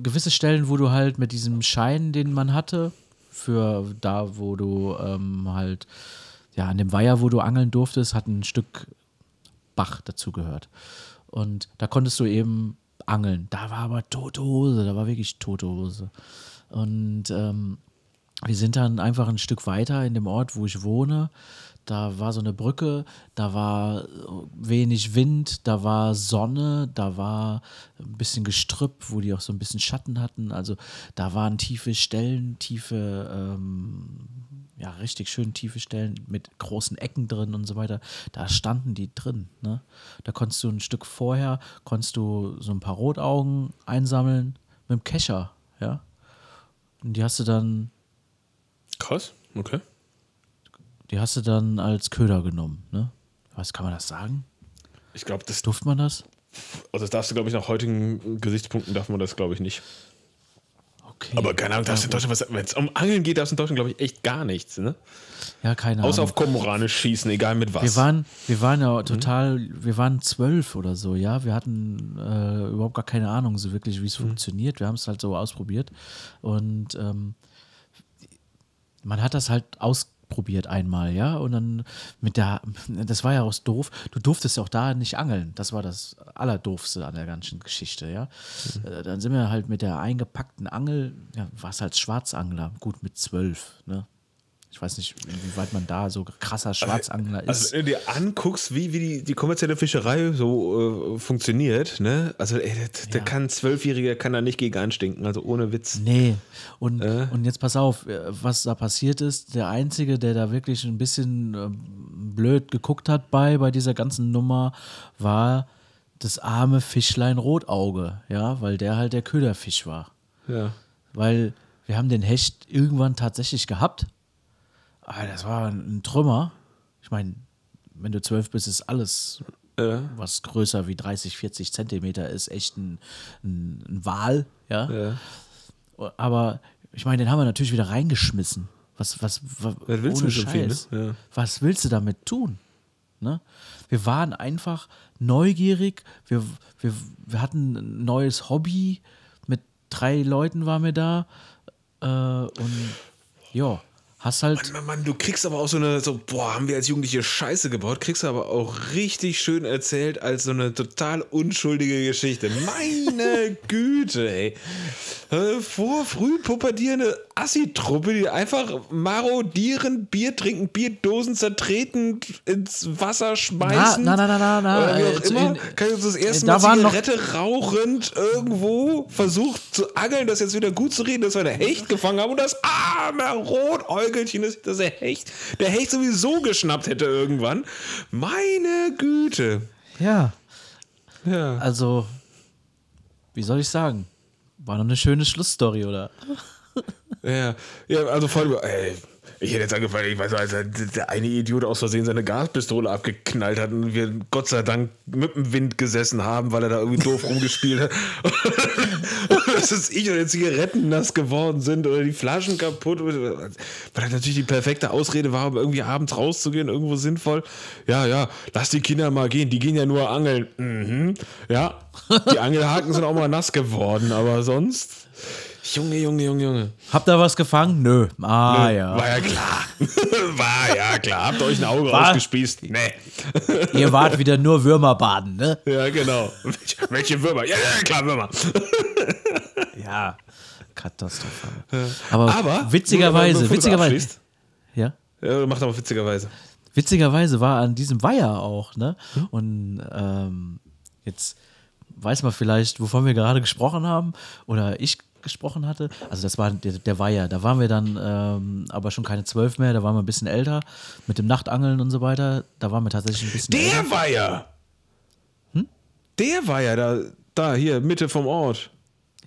gewisse Stellen, wo du halt mit diesem Schein, den man hatte, für da, wo du ähm, halt, ja, an dem Weiher, wo du angeln durftest, hat ein Stück Bach dazu gehört. Und da konntest du eben angeln. Da war aber tote Hose, da war wirklich tote Hose. Und ähm, wir sind dann einfach ein Stück weiter in dem Ort, wo ich wohne. Da war so eine Brücke, da war wenig Wind, da war Sonne, da war ein bisschen Gestrüpp, wo die auch so ein bisschen Schatten hatten. Also da waren tiefe Stellen, tiefe, ähm, ja, richtig schön tiefe Stellen mit großen Ecken drin und so weiter. Da standen die drin. Ne? Da konntest du ein Stück vorher, konntest du so ein paar Rotaugen einsammeln mit dem Kescher, ja. Und die hast du dann Krass, okay. Die hast du dann als Köder genommen, ne? Was kann man das sagen? Ich glaube, das, Durft man das? also das darfst du, glaube ich, nach heutigen Gesichtspunkten darf man das, glaube ich, nicht. Okay. Aber keine Ahnung, darfst du in Deutschland, wenn es um Angeln geht, darfst du in Deutschland, glaube ich, echt gar nichts, ne? ja, keine Außer Ahnung. auf Kormorane schießen, egal mit was. Wir waren, wir waren ja total, wir waren zwölf oder so, ja. Wir hatten äh, überhaupt gar keine Ahnung so wirklich, wie es funktioniert. Wir haben es halt so ausprobiert. Und ähm, man hat das halt ausprobiert einmal, ja. Und dann mit der, das war ja auch doof. Du durftest ja auch da nicht angeln. Das war das Allerdoofste an der ganzen Geschichte, ja. Äh, Dann sind wir halt mit der eingepackten Angel, ja, war es halt Schwarzangler, gut mit zwölf, ne. Ich weiß nicht, inwieweit man da so krasser Schwarzangler ist. Also, wenn du dir anguckst, wie, wie die, die kommerzielle Fischerei so äh, funktioniert, ne? Also, ey, der, der Ja. kann, ein Zwölfjähriger kann da nicht gegen anstinken, also ohne Witz. Nee, und, Äh? und jetzt pass auf, äh, was da passiert ist. Der Einzige, der da wirklich ein bisschen ähm, blöd geguckt hat bei, bei dieser ganzen Nummer, war das arme Fischlein Rotauge, ja, weil der halt der Köderfisch war. Ja. Weil wir haben den Hecht irgendwann tatsächlich gehabt, aber das war ein Trümmer. Ich meine, wenn du zwölf bist, ist alles, Ja. was größer wie 30, 40 Zentimeter ist, echt ein, ein, ein Wal, ja. ja. Aber ich meine, den haben wir natürlich wieder reingeschmissen. Was, was, was, Was willst du ohne mit so viel, Scheiß. ne? Ja. Was willst du damit tun? Ne? Wir waren einfach neugierig, wir, wir, wir hatten ein neues Hobby, mit drei Leuten waren wir da äh, und ja, hast halt. Mann, Mann, Mann, du kriegst aber auch so eine, so, boah, haben wir als Jugendliche Scheiße gebaut, kriegst du aber auch richtig schön erzählt als so eine total unschuldige Geschichte. Meine Güte, ey. Äh, Vor früh pubertierende Assi-Truppe, die einfach marodieren, Bier trinken, Bierdosen zertreten, ins Wasser schmeißen. Na, na, na, na, na, Oder wie äh, auch immer. in- Kann ich das erste da Mal noch- Zigarette rauchend irgendwo versucht zu angeln, das jetzt wieder gut zu reden, dass wir eine Hecht gefangen haben und das arme Rotäugelchen ist, dass er Hecht, der Hecht sowieso geschnappt hätte irgendwann. Meine Güte. Ja, Ja. also, wie soll ich sagen? War noch eine schöne Schlussstory, oder? Ja, ja also vor allem, ey, ich hätte jetzt angefangen, ich weiß, als der eine Idiot aus Versehen seine Gaspistole abgeknallt hat und wir Gott sei Dank mit dem Wind gesessen haben, weil er da irgendwie doof rumgespielt hat. Dass es ich oder Zigaretten nass geworden sind oder die Flaschen kaputt. Weil das natürlich die perfekte Ausrede war, um irgendwie abends rauszugehen, irgendwo sinnvoll. Ja, ja, lass die Kinder mal gehen, die gehen ja nur angeln. Mhm. Ja, die Angelhaken sind auch mal nass geworden, aber sonst. Junge, Junge, Junge, Junge. Habt ihr was gefangen? Nö. Ah, ja. War ja klar. War ja klar. Habt ihr euch ein Auge War- rausgespießt? Nee. Ihr wart wieder nur Würmer baden, ne? Ja, genau. Welche, welche Würmer? Ja, ja, klar, Würmer. Ja. Katastrophal. Aber, Aber, witzigerweise, nur, witzigerweise, ja, Ja, macht aber witzigerweise. witzigerweise war an diesem Weiher auch, ne? Hm? Und ähm, jetzt weiß man vielleicht, wovon wir gerade gesprochen haben oder ich gesprochen hatte. Also das war der, der Weiher. Da waren wir dann ähm, aber schon keine zwölf mehr, da waren wir ein bisschen älter mit dem Nachtangeln und so weiter. Da waren wir tatsächlich ein bisschen älter. Der war ja. Der war ja da, da, hier, Mitte vom Ort.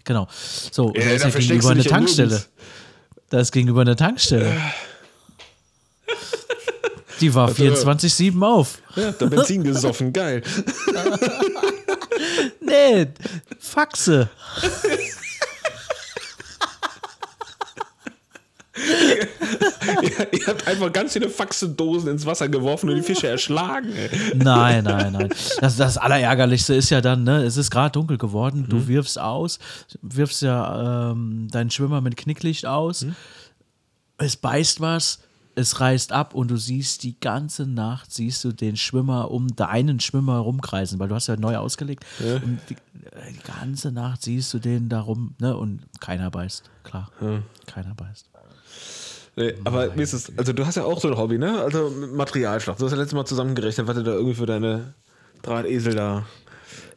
Genau. So, und Ja, da ist ja gegenüber eine ja Tankstelle. nirgends. Da ist gegenüber eine Tankstelle. Die war 24-7 auf. Ja, da Benzin gesoffen, geil. Nee, Faxe. ihr, ihr habt einfach ganz viele Faxendosen ins Wasser geworfen und die Fische erschlagen. Ey. Nein, nein, nein. Das, das Allerärgerlichste ist ja dann, ne, es ist gerade dunkel geworden, du wirfst aus, wirfst ja ähm, deinen Schwimmer mit Knicklicht aus, es beißt was, es reißt ab und du siehst die ganze Nacht, siehst du den Schwimmer um deinen Schwimmer rumkreisen, weil du hast ja neu ausgelegt. Und die, äh, die ganze Nacht siehst du den da rum, ne, und keiner beißt, klar. Keiner beißt. Nee, aber wie ist es? Also, du hast ja auch so ein Hobby, ne? Also, Materialschlacht. Du hast ja letztes Mal zusammengerechnet, was du da irgendwie für deine Drahtesel da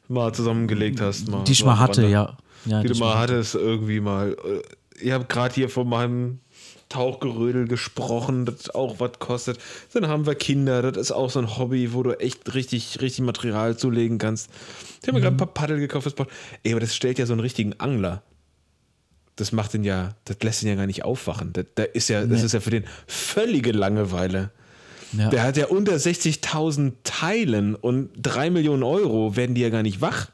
mal zusammengelegt hast. Mal, Die ich mal hatte, ja. ja Die die du mal hattest, irgendwie mal. Äh, Ich habe gerade hier von meinem Tauchgerödel gesprochen, das auch was kostet. Dann haben wir Kinder, das ist auch so ein Hobby, wo du echt richtig, richtig Material zulegen kannst. Ich habe mir gerade Mhm. ein paar Paddel gekauft. Ey, aber das stellt ja so einen richtigen Angler. Das macht den ja, das lässt ihn ja gar nicht aufwachen. Das, da ist ja, das ist ja für den völlige Langeweile. Ja. Der hat ja unter 60.000 Teilen und 3 Millionen Euro werden die ja gar nicht wach.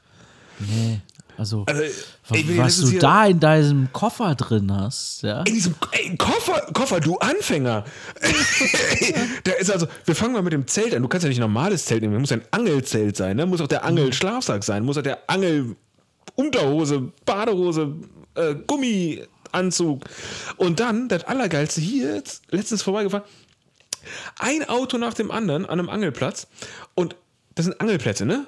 Nee, also, Also, ey, was du da in deinem Koffer drin hast, ja. In diesem ey, Koffer, Koffer, du Anfänger. der ist also, wir fangen mal mit dem Zelt an. Du kannst ja nicht ein normales Zelt nehmen. Muss ein Angelzelt sein, ne? Muss auch der Angelschlafsack sein, muss auch der Angelunterhose, Badehose, äh, Gummianzug. Und dann, das Allergeilste hier, jetzt, letztens vorbeigefahren, ein Auto nach dem anderen an einem Angelplatz. Und das sind Angelplätze, ne?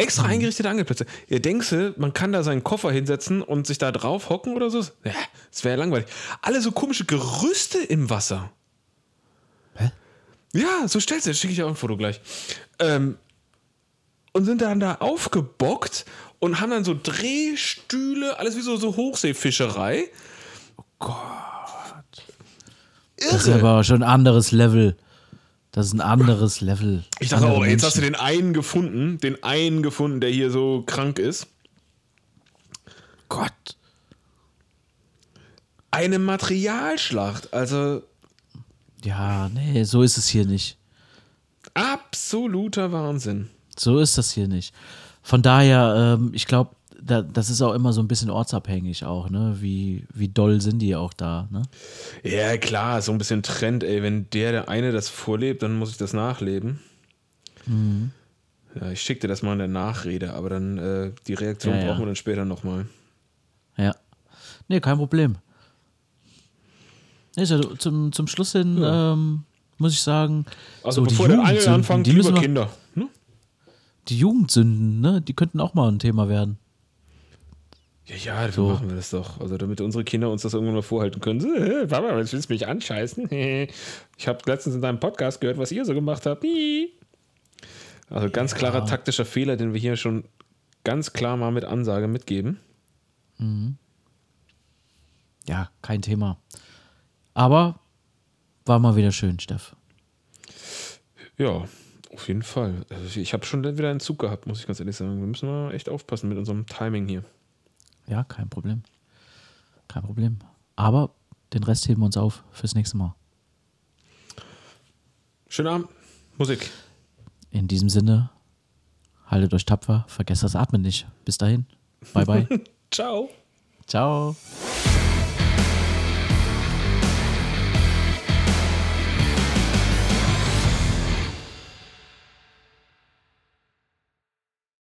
Extra eingerichtete Angelplätze. Ihr denkst, man kann da seinen Koffer hinsetzen und sich da drauf hocken oder so? Ja, das wäre ja langweilig. Alle so komische Gerüste im Wasser. Hä? Ja, so stellst du, schicke ich auch ein Foto gleich. Ähm, und sind dann da aufgebockt und haben dann so Drehstühle, alles wie so, so Hochseefischerei. Das ist aber schon ein anderes Level. Das ist ein anderes Level. Ich dachte Andere auch, jetzt hast du den einen gefunden, den einen gefunden, der hier so krank ist. Gott. Eine Materialschlacht, also Ja, nee, so ist es hier nicht. absoluter Wahnsinn. So ist das hier nicht. Von daher, ähm, ich glaube, da, das ist auch immer so ein bisschen ortsabhängig auch, ne? Wie, wie doll sind die auch da, ne? Ja, klar, so ein bisschen Trend, ey. Wenn der, der eine das vorlebt, dann muss ich das nachleben. Ja, ich schicke dir das mal in der Nachrede, aber dann äh, die Reaktion Ja, ja. brauchen wir dann später nochmal. Ja. Nee, kein Problem. Nee, so, zum, zum Schluss hin ähm, muss ich sagen, Also so die bevor der Angel anfängt, die lieber Kinder. Die Jugendsünden, ne, die könnten auch mal ein Thema werden. Ja, ja, dafür So. machen wir das doch. Also damit unsere Kinder uns das irgendwann mal vorhalten können. So, äh, Papa, jetzt willst du mich anscheißen? Ich habe letztens in deinem Podcast gehört, was ihr so gemacht habt. Also ganz klarer taktischer Fehler, den wir hier schon ganz klar mal mit Ansage mitgeben. Ja, kein Thema. Aber war mal wieder schön, Steff. Ja, auf jeden Fall. Also ich habe schon wieder einen Zug gehabt, muss ich ganz ehrlich sagen. Wir müssen mal echt aufpassen mit unserem Timing hier. Ja, kein Problem. Kein Problem. Aber den Rest heben wir uns auf fürs nächste Mal. Schönen Abend. Musik. In diesem Sinne, haltet euch tapfer, vergesst das Atmen nicht. Bis dahin. Bye, bye. Ciao. Ciao.